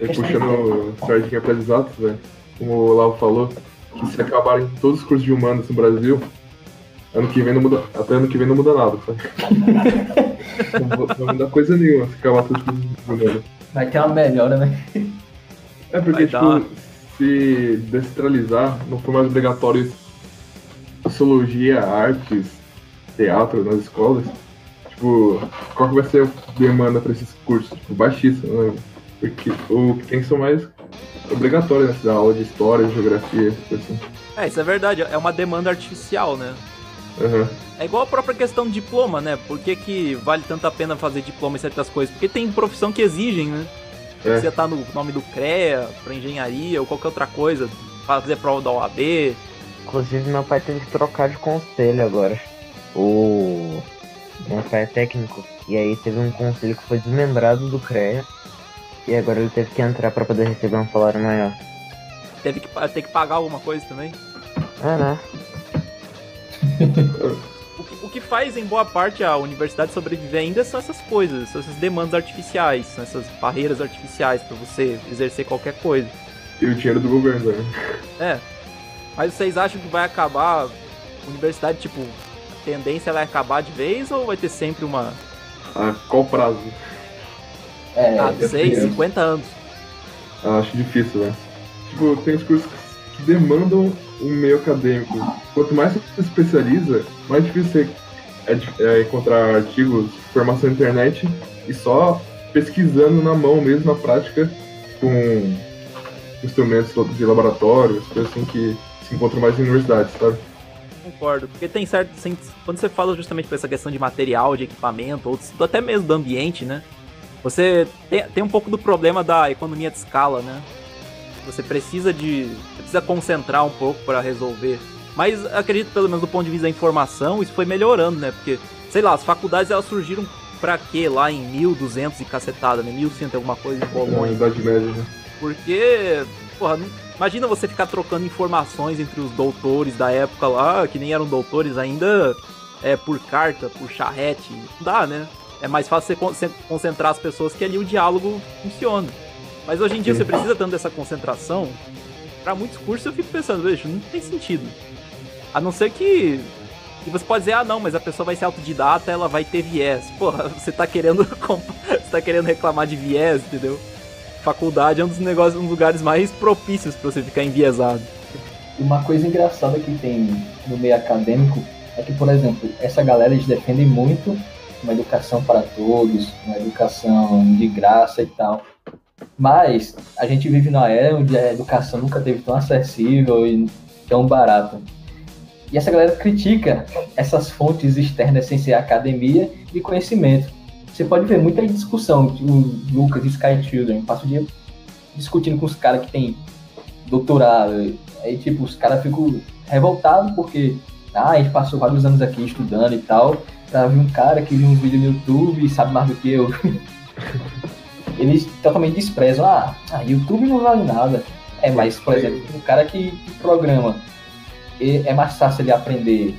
E puxando sardinha para exatos, velho. Como o Lau falou, que se acabarem todos os cursos de humanos no Brasil, ano que vem não muda. Até ano que vem não muda nada, sabe? não vai mudar coisa nenhuma se acabar todos os cursos de humanos.
Vai ter uma melhora, né?
É porque, vai tipo, dar. se descentralizar, não for mais obrigatório sociologia, artes, teatro nas escolas, tipo, qual que vai ser a demanda para esses cursos? Tipo, baixíssimo, né? Porque o que tem que ser mais obrigatório nessa né? aula de história, de geografia, assim.
É, isso é verdade, é uma demanda artificial, né?
Uhum.
É igual a própria questão de diploma, né? Por que, que vale tanto a pena fazer diploma em certas coisas? Porque tem profissão que exigem, né? É. Você tá no nome do CREA, pra engenharia ou qualquer outra coisa, fazer prova da OAB.
Inclusive meu pai teve que trocar de conselho agora. O meu pai é técnico. E aí teve um conselho que foi desmembrado do CREA. E agora ele teve que entrar para poder receber um salário maior.
Teve que ter que pagar alguma coisa também?
É, né?
o, que, o que faz em boa parte a universidade sobreviver ainda são essas coisas, são essas demandas artificiais, são essas barreiras artificiais para você exercer qualquer coisa.
E o dinheiro do governo, né?
É. Mas vocês acham que vai acabar a universidade, tipo, a tendência vai acabar de vez ou vai ter sempre uma.
A qual prazo?
É, ah, 6, 50 anos.
Ah, acho difícil, né? Tipo, tem os cursos que demandam um meio acadêmico. Quanto mais você se especializa, mais difícil é, é encontrar artigos, formação na internet e só pesquisando na mão mesmo, na prática, com instrumentos de laboratório, coisas assim que se encontram mais em universidades, sabe?
Concordo, porque tem certo. Quando você fala justamente por essa questão de material, de equipamento, ou até mesmo do ambiente, né? Você tem, tem um pouco do problema da economia de escala, né? Você precisa de. Você precisa concentrar um pouco para resolver. Mas acredito, pelo menos do ponto de vista da informação, isso foi melhorando, né? Porque, sei lá, as faculdades elas surgiram pra quê? Lá em 1200 e cacetada, né? 1100 alguma coisa em Bolonha.
É, Idade Média, né?
Porque, porra, não, imagina você ficar trocando informações entre os doutores da época lá, que nem eram doutores ainda, é, por carta, por charrete. Não dá, né? É mais fácil você concentrar as pessoas que ali o diálogo funciona. Mas hoje em dia Sim. você precisa tanto dessa concentração. Para muitos cursos eu fico pensando, veja, não tem sentido. A não ser que. E você pode dizer, ah não, mas a pessoa vai ser autodidata, ela vai ter viés. Porra, você tá querendo. você tá querendo reclamar de viés, entendeu? Faculdade é um dos negócios, um dos lugares mais propícios para você ficar enviesado.
Uma coisa engraçada que tem no meio acadêmico é que, por exemplo, essa galera eles defendem muito uma educação para todos, uma educação de graça e tal. Mas a gente vive numa era onde a educação nunca teve tão acessível e tão barata. E essa galera critica essas fontes externas sem ser academia e conhecimento. Você pode ver muita discussão, o Lucas e Sky Children, passa o dia discutindo com os caras que tem doutorado. Aí, tipo, os caras ficam revoltados porque ah, a gente passou vários anos aqui estudando e tal. Pra ver um cara que viu um vídeo no YouTube e sabe mais do que eu. eles totalmente desprezam. Ah, ah, YouTube não vale nada. É, mas, por exemplo, o cara que, que programa, é mais fácil ele aprender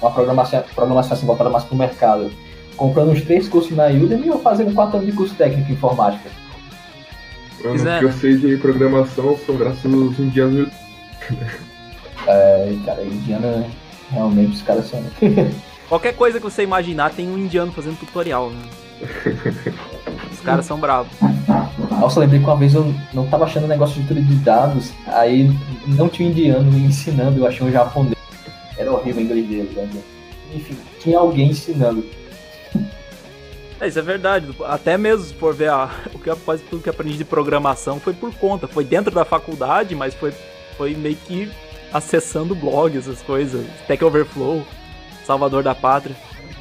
uma programação, programação assim, voltada mais para o mercado, comprando uns três cursos na Udemy ou fazendo quatro anos de curso técnico em informática?
o que eu sei de programação são graças aos indianos.
é, cara, indiana Realmente os caras são.
Qualquer coisa que você imaginar tem um indiano fazendo tutorial, né? Os caras são bravos.
Nossa, eu lembrei que uma vez eu não tava achando um negócio de tudo de dados, aí não tinha um indiano me ensinando, eu achei um japonês. Era horrível o inglês dele, né? Enfim, tinha alguém ensinando.
É, isso é verdade. Até mesmo for ver a, o que quase tudo que aprendi de programação foi por conta. Foi dentro da faculdade, mas foi, foi meio que acessando blogs, essas coisas. Stack Overflow, Salvador da Pátria.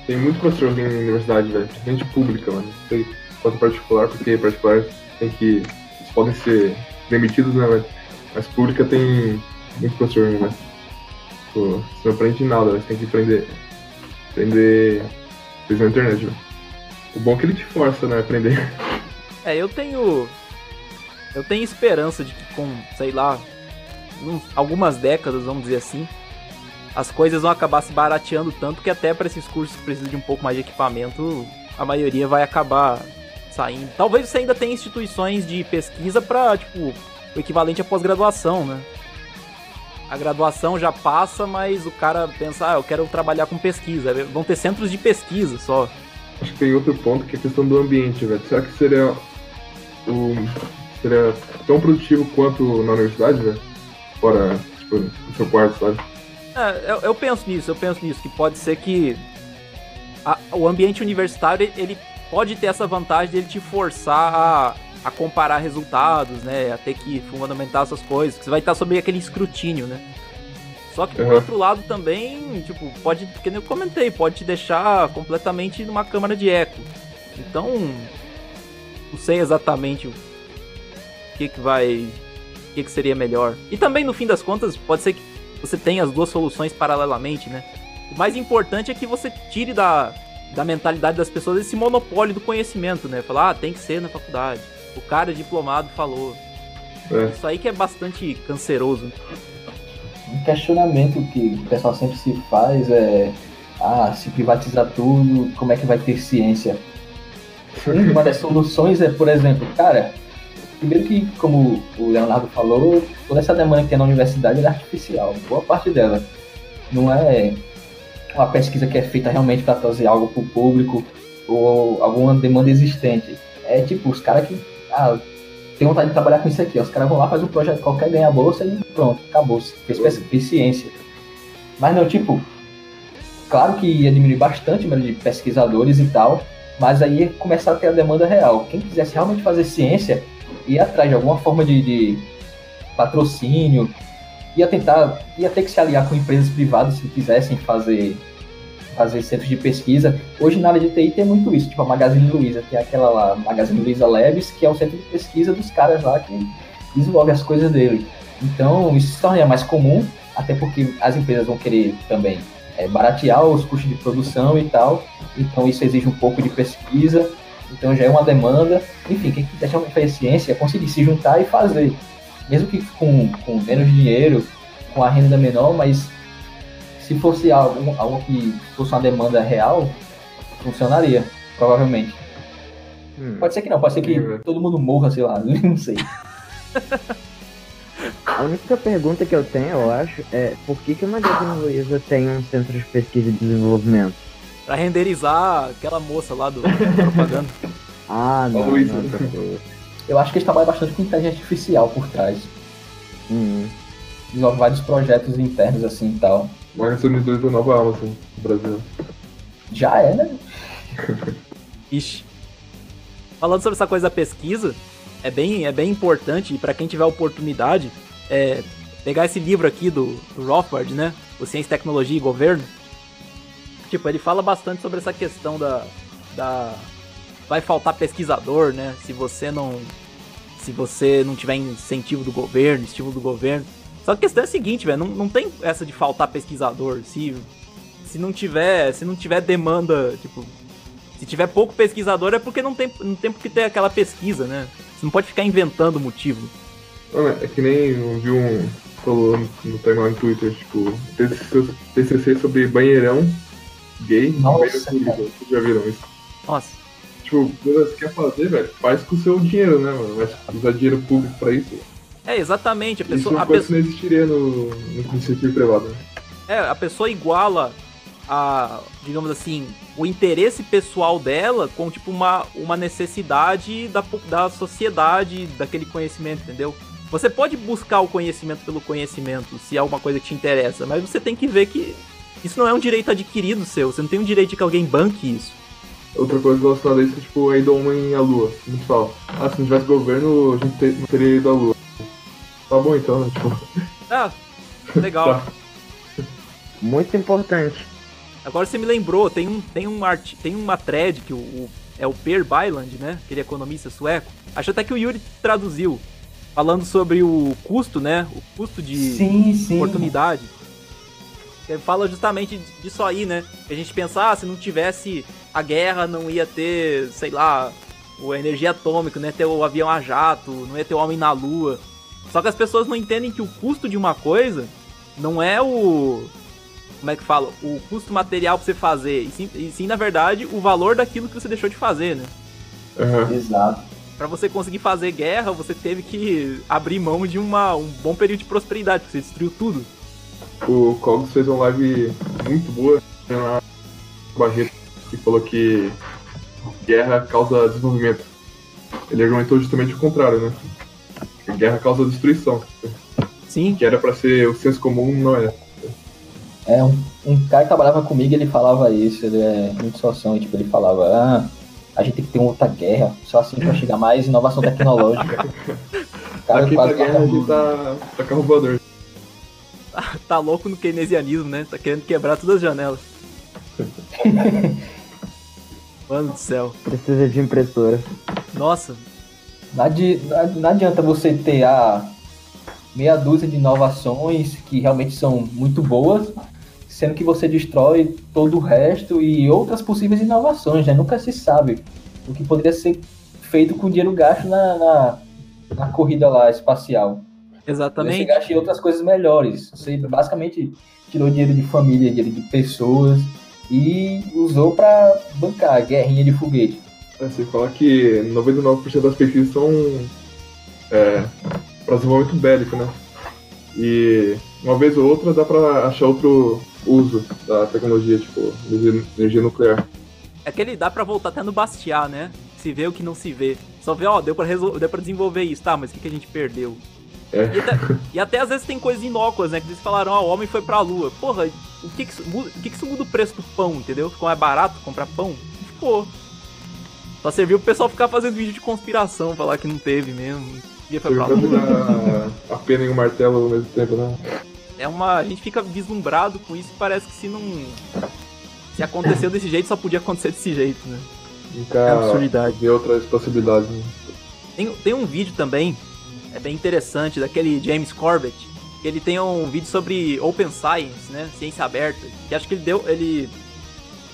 Tem muito professor em universidade, velho. Principalmente pública, mano. Não sei quanto particular, porque particular tem que. Eles podem ser demitidos, né, velho? Mas pública tem muito professor, né? Pô, você não aprende nada, você tem que aprender. Aprender coisa na internet, velho. O bom é que ele te força, né, a aprender.
É, eu tenho. Eu tenho esperança de que com, sei lá, algumas décadas, vamos dizer assim, as coisas vão acabar se barateando tanto que até para esses cursos que precisam de um pouco mais de equipamento, a maioria vai acabar saindo. Talvez você ainda tenha instituições de pesquisa para, tipo, o equivalente à pós-graduação, né? A graduação já passa, mas o cara pensa, ah, eu quero trabalhar com pesquisa. Vão ter centros de pesquisa só.
Acho que tem outro ponto que é a questão do ambiente, velho. Será que seria o seria tão produtivo quanto na universidade, velho? Fora, tipo, no seu quarto, sabe?
É, eu, eu penso nisso, eu penso nisso, que pode ser que a- o ambiente universitário, ele pode ter essa vantagem de ele te forçar a, a comparar resultados, né, a ter que fundamentar essas coisas, você vai estar sob aquele escrutínio, né. Só que, por
Uhum.
outro lado, também, tipo, pode, que nem eu comentei, pode te deixar completamente numa câmara de eco. Então, não sei exatamente o que que vai... o que que seria melhor. E também, no fim das contas, pode ser que você tenha as duas soluções paralelamente, né? O mais importante é que você tire da, da mentalidade das pessoas esse monopólio do conhecimento, né? Falar, ah, tem que ser na faculdade. O cara diplomado falou.
É.
Isso aí que é bastante canceroso.
Um questionamento que o pessoal sempre se faz é: ah, se privatizar tudo, como é que vai ter ciência? Uma das soluções é, por exemplo, cara, primeiro que, como o Leonardo falou, toda essa demanda que tem na universidade é artificial, boa parte dela. Não é uma pesquisa que é feita realmente para trazer algo para o público ou alguma demanda existente. É tipo, os caras que ah, tem vontade de trabalhar com isso aqui, ó. os caras vão lá, fazem um projeto qualquer, ganha a bolsa e pronto, acabou. Pes- fez ciência. Mas não, tipo, claro que diminuir bastante o número de pesquisadores e tal, mas aí começar a ter a demanda real. Quem quisesse realmente fazer ciência ia atrás de alguma forma de, de patrocínio, ia tentar, ia ter que se aliar com empresas privadas se quisessem fazer fazer centros de pesquisa. Hoje na área de TI tem muito isso, tipo a Magazine Luiza, é aquela lá, Magazine Luiza Labs, que é o centro de pesquisa dos caras lá que desenvolvem as coisas dele. Então isso se torna mais comum, até porque as empresas vão querer também é, baratear os custos de produção e tal. Então isso exige um pouco de pesquisa, então já é uma demanda. Enfim, quem quiser fazer ciência, é conseguir se juntar e fazer. Mesmo que com, com menos dinheiro, com a renda menor, mas se fosse algo, algo que fosse uma demanda real, funcionaria, provavelmente.
Hum.
Pode ser que não, pode ser que
é.
todo mundo morra, sei lá, não sei.
A única pergunta que eu tenho, eu acho, é por que, que a Magazine Luiza tem um centro de pesquisa e desenvolvimento?
Pra renderizar aquela moça lá do da propaganda.
Ah, não.
Luiza.
não.
Eu acho que eles trabalham bastante com inteligência artificial por trás.
Hum.
Desenvolve vários projetos internos assim e tal.
Magazine Luiza é a nova Amazon do Brasil.
Já é, né?
Ixi. Falando sobre essa coisa da pesquisa, é bem, é bem importante, e pra quem tiver oportunidade, é, pegar esse livro aqui do, do Rothbard, né? O Ciência, Tecnologia e Governo. Tipo, ele fala bastante sobre essa questão da, da. Vai faltar pesquisador, né? Se você não. Se você não tiver incentivo do governo, estímulo do governo. Só que a questão é a seguinte, velho, não, não tem essa de faltar pesquisador. Se, se não tiver. Se não tiver demanda, tipo, se tiver pouco pesquisador é porque não tem, não tem porque ter aquela pesquisa, né? Você não pode ficar inventando motivo.
Mano, é que nem eu vi um. falou no, no timeline do Twitter, tipo, TCC, sobre banheirão gay
Nossa,
banheiro
cara.
Vocês já viram isso?
Nossa.
Tipo, você quer fazer, velho, faz com o seu dinheiro, né, mano? Mas usar dinheiro público pra isso.
É, exatamente. A
Isso é
pessoa, a
coisa
pessoa,
que não existiria no, no iniciativa privada. né?
É, a pessoa iguala a, digamos assim, o interesse pessoal dela com, tipo, uma, uma necessidade da, da sociedade, daquele conhecimento, entendeu? Você pode buscar o conhecimento pelo conhecimento, se é alguma coisa que te interessa, mas você tem que ver que isso não é um direito adquirido seu, você não tem um direito de que alguém banque isso.
Outra coisa relacionada a isso é, tipo, a ida homem à lua. Muito fala, ah, se não tivesse governo, a gente teria ido à lua. Tá bom então, né? Tipo...
Ah, legal.
tá.
Muito importante.
Agora você me lembrou, tem um tem um art, tem uma thread que o, o é o Per Byland, né? Aquele economista sueco. Acho até que o Yuri traduziu falando sobre o custo, né? O custo de
Sim, sim.
oportunidade. Ele fala justamente disso aí, né? Que a gente pensa, ah, se não tivesse a guerra, não ia ter, sei lá, a energia atômica, não ia ter o avião a jato, não ia ter o homem na lua. Só que as pessoas não entendem que o custo de uma coisa não é o. Como é que fala? O custo material pra você fazer. E sim, e sim, na verdade, o valor daquilo que você deixou de fazer, né?
Aham.
Exato.
Pra você conseguir fazer guerra, você teve que abrir mão de uma, um bom período de prosperidade, porque você destruiu tudo.
O Cogs fez uma live muito boa na Barreto, que falou que guerra causa desenvolvimento. Ele argumentou justamente o contrário, né? Guerra causa destruição.
Sim.
Que era pra ser o senso comum, não é.
É, um, um cara que trabalhava comigo, ele falava isso, ele é muito soção, tipo, ele falava, ah, a gente tem que ter uma outra guerra, só assim pra chegar mais inovação tecnológica. O cara
Aqui
quase
na guerra a gente tá, tá carro voador.
Tá louco no keynesianismo, né? Tá querendo quebrar todas as janelas. Mano do céu.
Precisa de impressora.
Nossa,
Não, adi- não adi- não adianta você ter a meia dúzia de inovações que realmente são muito boas, sendo que você destrói todo o resto e outras possíveis inovações, né? Nunca se sabe o que poderia ser feito com o dinheiro gasto na, na, na corrida lá espacial. Você
exatamente.
gasta em outras coisas melhores. Você basicamente tirou dinheiro de família, dinheiro de pessoas e usou pra bancar a guerrinha de foguete.
É, Você fala que 99% das pesquisas são é, para desenvolvimento bélico, né? E uma vez ou outra dá pra achar outro uso da tecnologia, tipo energia, nuclear.
É que ele dá pra voltar até no Bastiat, né? Se vê o que não se vê. Só vê, ó, deu pra, resol... deu pra desenvolver isso, tá? Mas o que, que a gente perdeu?
É.
E até, e até às vezes tem coisas inócuas, né? Que eles falaram, ó, o homem foi pra lua. Porra, o que que, isso o que que isso muda o preço do pão, entendeu? Ficou mais barato comprar pão? Ficou. Só serviu pro pessoal ficar fazendo vídeo de conspiração, falar que não teve mesmo. Foi
Você
pra
dar a pena e o martelo ao mesmo tempo, né?
É uma. A gente fica vislumbrado com isso e parece que se não. Se aconteceu desse jeito, só podia acontecer desse jeito, né?
Nunca
É absurdidade.
ver outras possibilidades. Né?
Tem, tem um vídeo também, é bem interessante, daquele James Corbett, que ele tem um vídeo sobre Open Science, né? Ciência aberta. Que acho que ele deu. Ele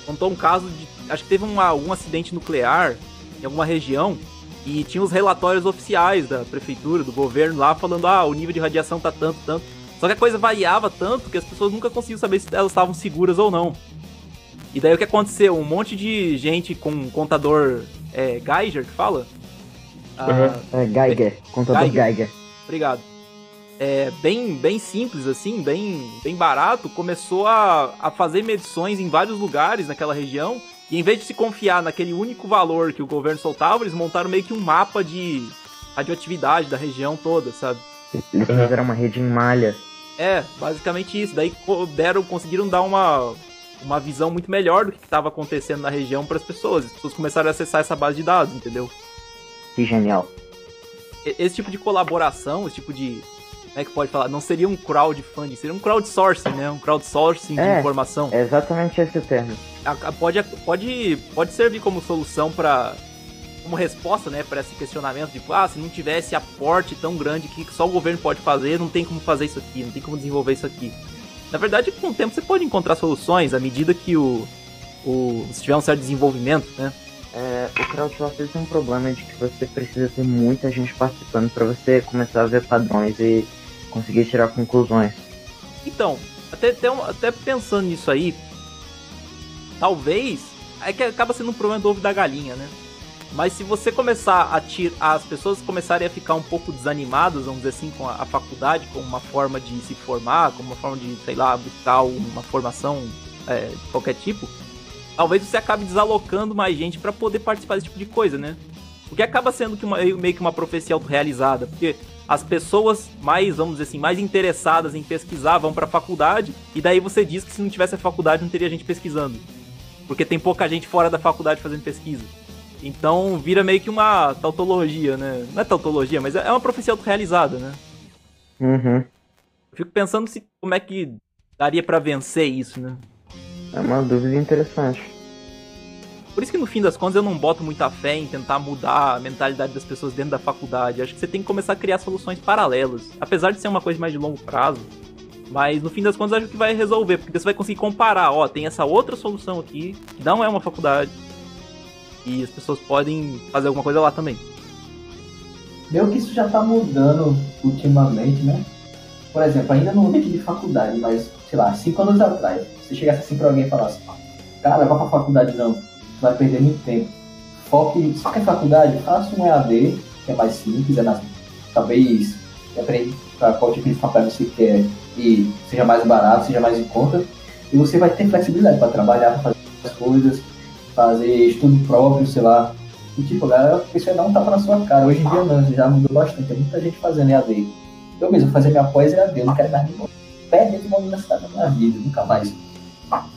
contou um caso de. Acho que teve um, algum acidente nuclear em alguma região. E tinha os relatórios oficiais da prefeitura, do governo lá, falando, ah, o nível de radiação tá tanto, tanto. Só que a coisa variava tanto que as pessoas nunca conseguiam saber se elas estavam seguras ou não. E daí o que aconteceu? Um monte de gente com um contador é, Geiger, que fala? Ah,
É, Geiger, contador
Geiger.
Geiger.
Obrigado. É, bem, bem simples, assim, bem, bem barato, começou a, a fazer medições em vários lugares naquela região. E em vez de se confiar naquele único valor que o governo soltava, eles montaram meio que um mapa de radioatividade da região toda, sabe?
Eles fizeram uma rede em malha.
É, basicamente isso. Daí deram, conseguiram dar uma, uma visão muito melhor do que estava acontecendo na região para as pessoas. As pessoas começaram a acessar essa base de dados, entendeu?
Que genial.
Esse tipo de colaboração, esse tipo de. Como é que pode falar? Não seria um crowdfunding, seria um crowdsourcing, né? Um crowdsourcing de
É.
informação.
É exatamente esse o termo.
A- a- Pode, pode, pode servir como solução para como resposta, né, para esse questionamento de, ah, se não tivesse aporte tão grande que só o governo pode fazer, não tem como fazer isso aqui, não tem como desenvolver isso aqui. Na verdade, com o tempo você pode encontrar soluções à medida que o, o se tiver um certo desenvolvimento, né?
É, o crowdsourcing tem um problema de que você precisa ter muita gente participando para você começar a ver padrões e conseguir tirar conclusões.
Então, até, até, até pensando nisso aí, talvez. É que acaba sendo um problema do ovo da galinha, né? Mas se você começar a tirar. As pessoas começarem a ficar um pouco desanimadas, vamos dizer assim, com a, a faculdade, como uma forma de se formar, como uma forma de, sei lá, buscar uma formação é, de qualquer tipo, talvez você acabe desalocando mais gente para poder participar desse tipo de coisa, né? O que acaba sendo que uma, meio que uma profecia autorrealizada, porque as pessoas mais, vamos dizer assim, mais interessadas em pesquisar vão para a faculdade, e daí você diz que se não tivesse a faculdade não teria gente pesquisando. Porque tem pouca gente fora da faculdade fazendo pesquisa. Então vira meio que uma tautologia, né? Não é tautologia, mas é uma profecia autorrealizada, né?
Uhum.
Eu fico pensando se como é que daria para vencer isso, né?
É uma dúvida interessante.
Por isso que no fim das contas eu não boto muita fé em tentar mudar a mentalidade das pessoas dentro da faculdade. Acho que você tem que começar a criar soluções paralelas. Apesar de ser uma coisa mais de longo prazo. Mas no fim das contas acho que vai resolver, porque você vai conseguir comparar, ó, tem essa outra solução aqui, que não é uma faculdade, e as pessoas podem fazer alguma coisa lá também.
Meio que isso já tá mudando ultimamente, né? Por exemplo, ainda no ambiente de faculdade, mas, sei lá, cinco anos atrás, se chegasse assim pra alguém e falasse, cara, vá pra faculdade não, vai perder muito tempo. Foque, só quer faculdade, faça um EAD, que é mais simples, é mais, talvez, depende pra qual tipo de faculdade você quer, e seja mais barato, seja mais em conta, e você vai ter flexibilidade para trabalhar, para fazer as coisas, fazer estudo próprio, sei lá. E tipo, galera, isso dar um tapa na sua cara. Hoje em dia não, já mudou bastante. Tem muita gente fazendo EAD. Eu mesmo fazer minha pós EAD, eu não quero mais nem pé dentro de uma universidade na minha vida, nunca mais.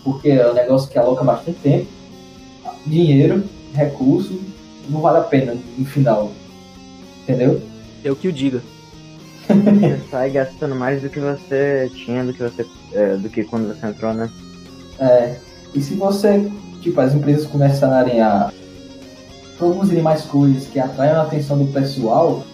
Porque é um negócio que aloca bastante tempo, dinheiro, recurso, não vale a pena no final. Entendeu?
Eu que o diga.
Você sai gastando mais do que você tinha, do que você. É, do que quando você entrou, né?
É. E se você tipo, as empresas começarem a produzirem mais coisas que atraiam a atenção do pessoal,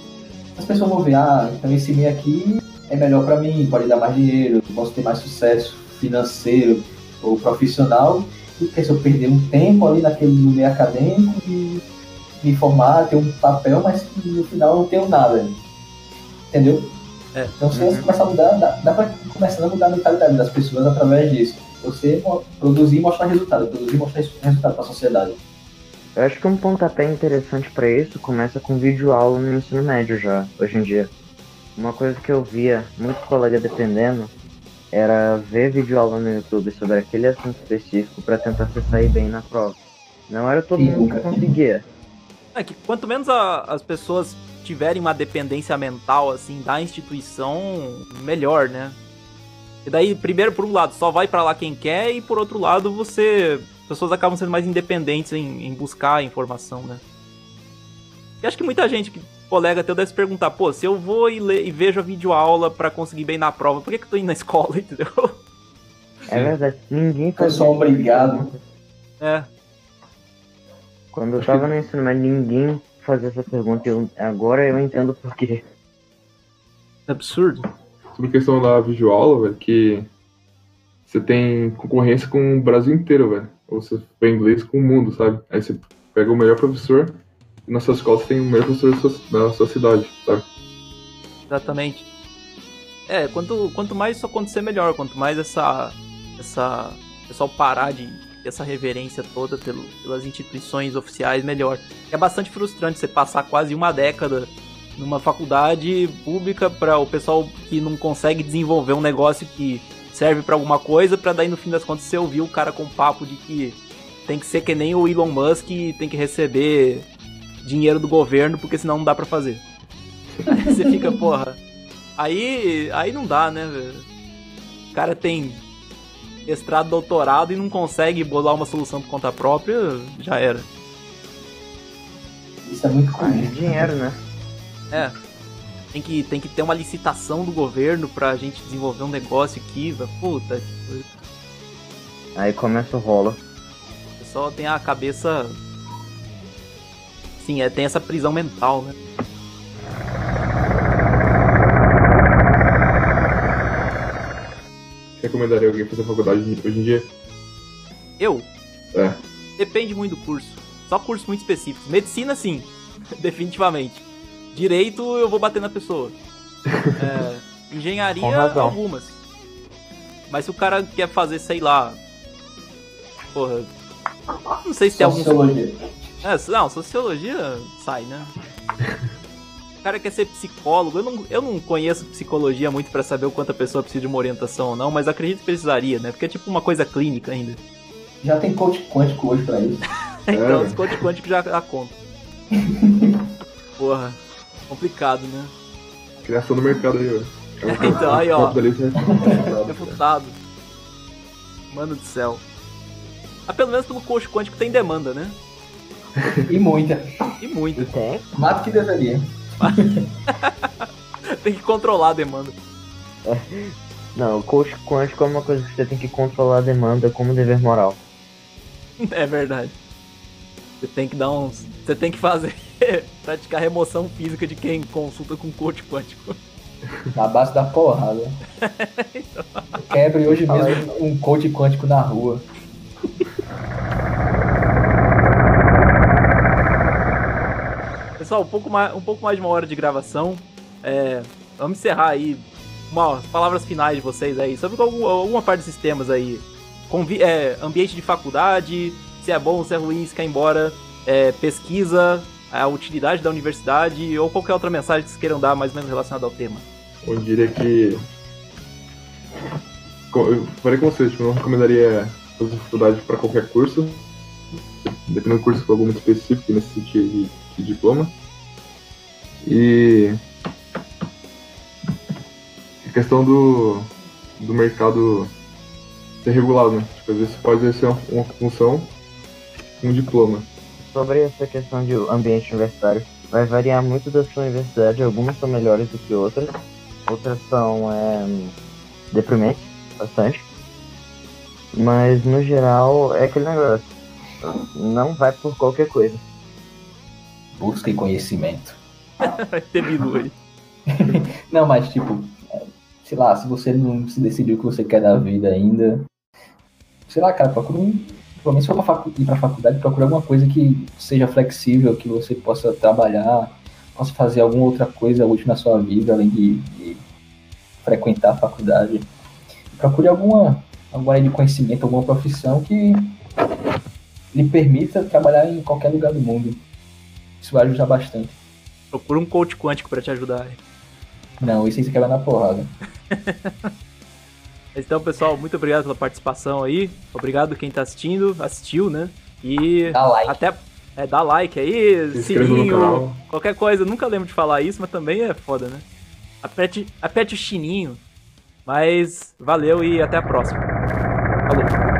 as pessoas vão ver, ah, então esse meio aqui é melhor para mim, pode dar mais dinheiro, posso ter mais sucesso financeiro ou profissional, do que se eu perder um tempo ali naquele meio acadêmico e me formar, ter um papel, mas no final não tenho nada. Entendeu?
É.
Então se uhum. começar a mudar, dá, dá pra começar a mudar a mentalidade das pessoas através disso você produzir e mostrar resultado, produzir e mostrar resultado para a sociedade.
Eu acho que um pontapé interessante para isso começa com vídeo aula no ensino médio já, hoje em dia. Uma coisa que eu via muito colega dependendo era ver vídeo aula no YouTube sobre aquele assunto específico para tentar se sair bem na prova. Não era todo mundo que conseguia.
É que quanto menos a, as pessoas tiverem uma dependência mental assim da instituição, melhor, né? E daí, primeiro, por um lado, só vai para lá quem quer, e por outro lado, você. As pessoas acabam sendo mais independentes em, em buscar a informação, né? E acho que muita gente, que colega teu, deve se perguntar, pô, se eu vou e, ler, e vejo a videoaula para conseguir bem na prova, por que, que eu tô indo na escola, entendeu?
É verdade, ninguém
faz. só obrigado.
É.
Quando eu tava no ensino médio, ninguém fazia essa pergunta. Eu, agora eu entendo por quê.
É absurdo
sobre a questão da videoaula, velho, que você tem concorrência com o Brasil inteiro, velho. Ou você pega inglês com o mundo, sabe? Aí você pega o melhor professor e na sua escola você tem o melhor professor da cidade, sabe?
Exatamente. É, quanto, quanto mais isso acontecer, melhor. Quanto mais essa. essa pessoal parar de essa reverência toda pelo, pelas instituições oficiais, melhor. É bastante frustrante você passar quase uma década numa faculdade pública para o pessoal que não consegue desenvolver um negócio que serve para alguma coisa, para daí no fim das contas você ouvir o cara com papo de que tem que ser que nem o Elon Musk tem que receber dinheiro do governo porque senão não dá para fazer. Aí você fica, porra. Aí, aí não dá, né, velho? O cara tem mestrado, doutorado e não consegue bolar uma solução por conta própria, já era.
Isso é muito comum.
dinheiro, né?
É. Tem que, tem que ter uma licitação do governo pra gente desenvolver um negócio aqui, puta que coisa.
Aí começa o rola.
O pessoal tem a cabeça. Sim, é, tem essa prisão mental, né?
Recomendaria alguém fazer faculdade hoje em dia?
Eu?
É.
Depende muito do curso. Só cursos muito específicos. Medicina, sim. Definitivamente. Direito, eu vou bater na pessoa. É, engenharia, algumas. Mas se o cara quer fazer, sei lá. Porra. Não sei se tem algum. É, não, sociologia sai, né? O cara quer ser psicólogo. Eu não, eu não conheço psicologia muito pra saber o quanto a pessoa precisa de uma orientação ou não, mas acredito que precisaria, né? Porque é tipo uma coisa clínica ainda.
Já tem coach quântico hoje pra isso.
então,
É.
os coach quânticos já já conta. Porra, complicado, né?
Criação do mercado aí, ó. É um
Então, aí, ó.
né?
Refutado. Mano do céu. Ah, pelo menos pelo coach quântico tem demanda, né?
E muita.
E muito.
Tem?
Mato que deveria.
Tem que controlar a demanda.
Não, o coach quântico é uma coisa que você tem que controlar a demanda como dever moral.
É verdade. Você tem que dar uns. Você tem que fazer. praticar remoção física de quem consulta com coach quântico.
Na base da porrada. Quebre hoje mesmo um coach quântico na rua.
Pessoal, um pouco mais, um pouco mais de uma hora de gravação. É, vamos encerrar aí. Uma, palavras finais de vocês aí sobre algum- alguma parte desses temas aí. Convi é, ambiente de faculdade, se é bom, se é ruim, se quer ir embora, é, pesquisa, a utilidade da universidade ou qualquer outra mensagem que vocês queiram dar mais ou menos relacionada ao tema.
Eu diria que. Eu falei com vocês, tipo, não recomendaria fazer faculdade para qualquer curso. Dependendo do curso, for muito específico que necessite de, de diploma. E. A questão do, do mercado ser regulado, né? Tipo, às vezes pode exercer uma, uma função um diploma.
Sobre essa questão de ambiente universitário, vai variar muito da sua universidade. Algumas são melhores do que outras, outras são é, deprimentes, bastante. Mas no geral é aquele negócio. Não vai por qualquer coisa.
Busque conhecimento.
Vai ter Bilu aí.
Não, mas tipo, sei lá, se você não se decidiu o que você quer da vida ainda, sei lá, cara, procura um. Pelo menos se for ir pra faculdade, procura alguma coisa que seja flexível, que você possa trabalhar, possa fazer alguma outra coisa útil na sua vida, além de, de frequentar a faculdade. Procure alguma, alguma área de conhecimento, alguma profissão que lhe permita trabalhar em qualquer lugar do mundo. Isso vai ajudar bastante.
Procura um coach quântico pra te ajudar.
Não, isso aí você quebra na porrada.
Então, pessoal, muito obrigado pela participação aí. Obrigado quem tá assistindo, assistiu, né? E
Dá like.
até é, dá like aí,
Se
sininho, qualquer coisa. Nunca lembro de falar isso, mas também é foda, né? Aperte, aperte o chininho. Mas valeu e até a próxima. Falou.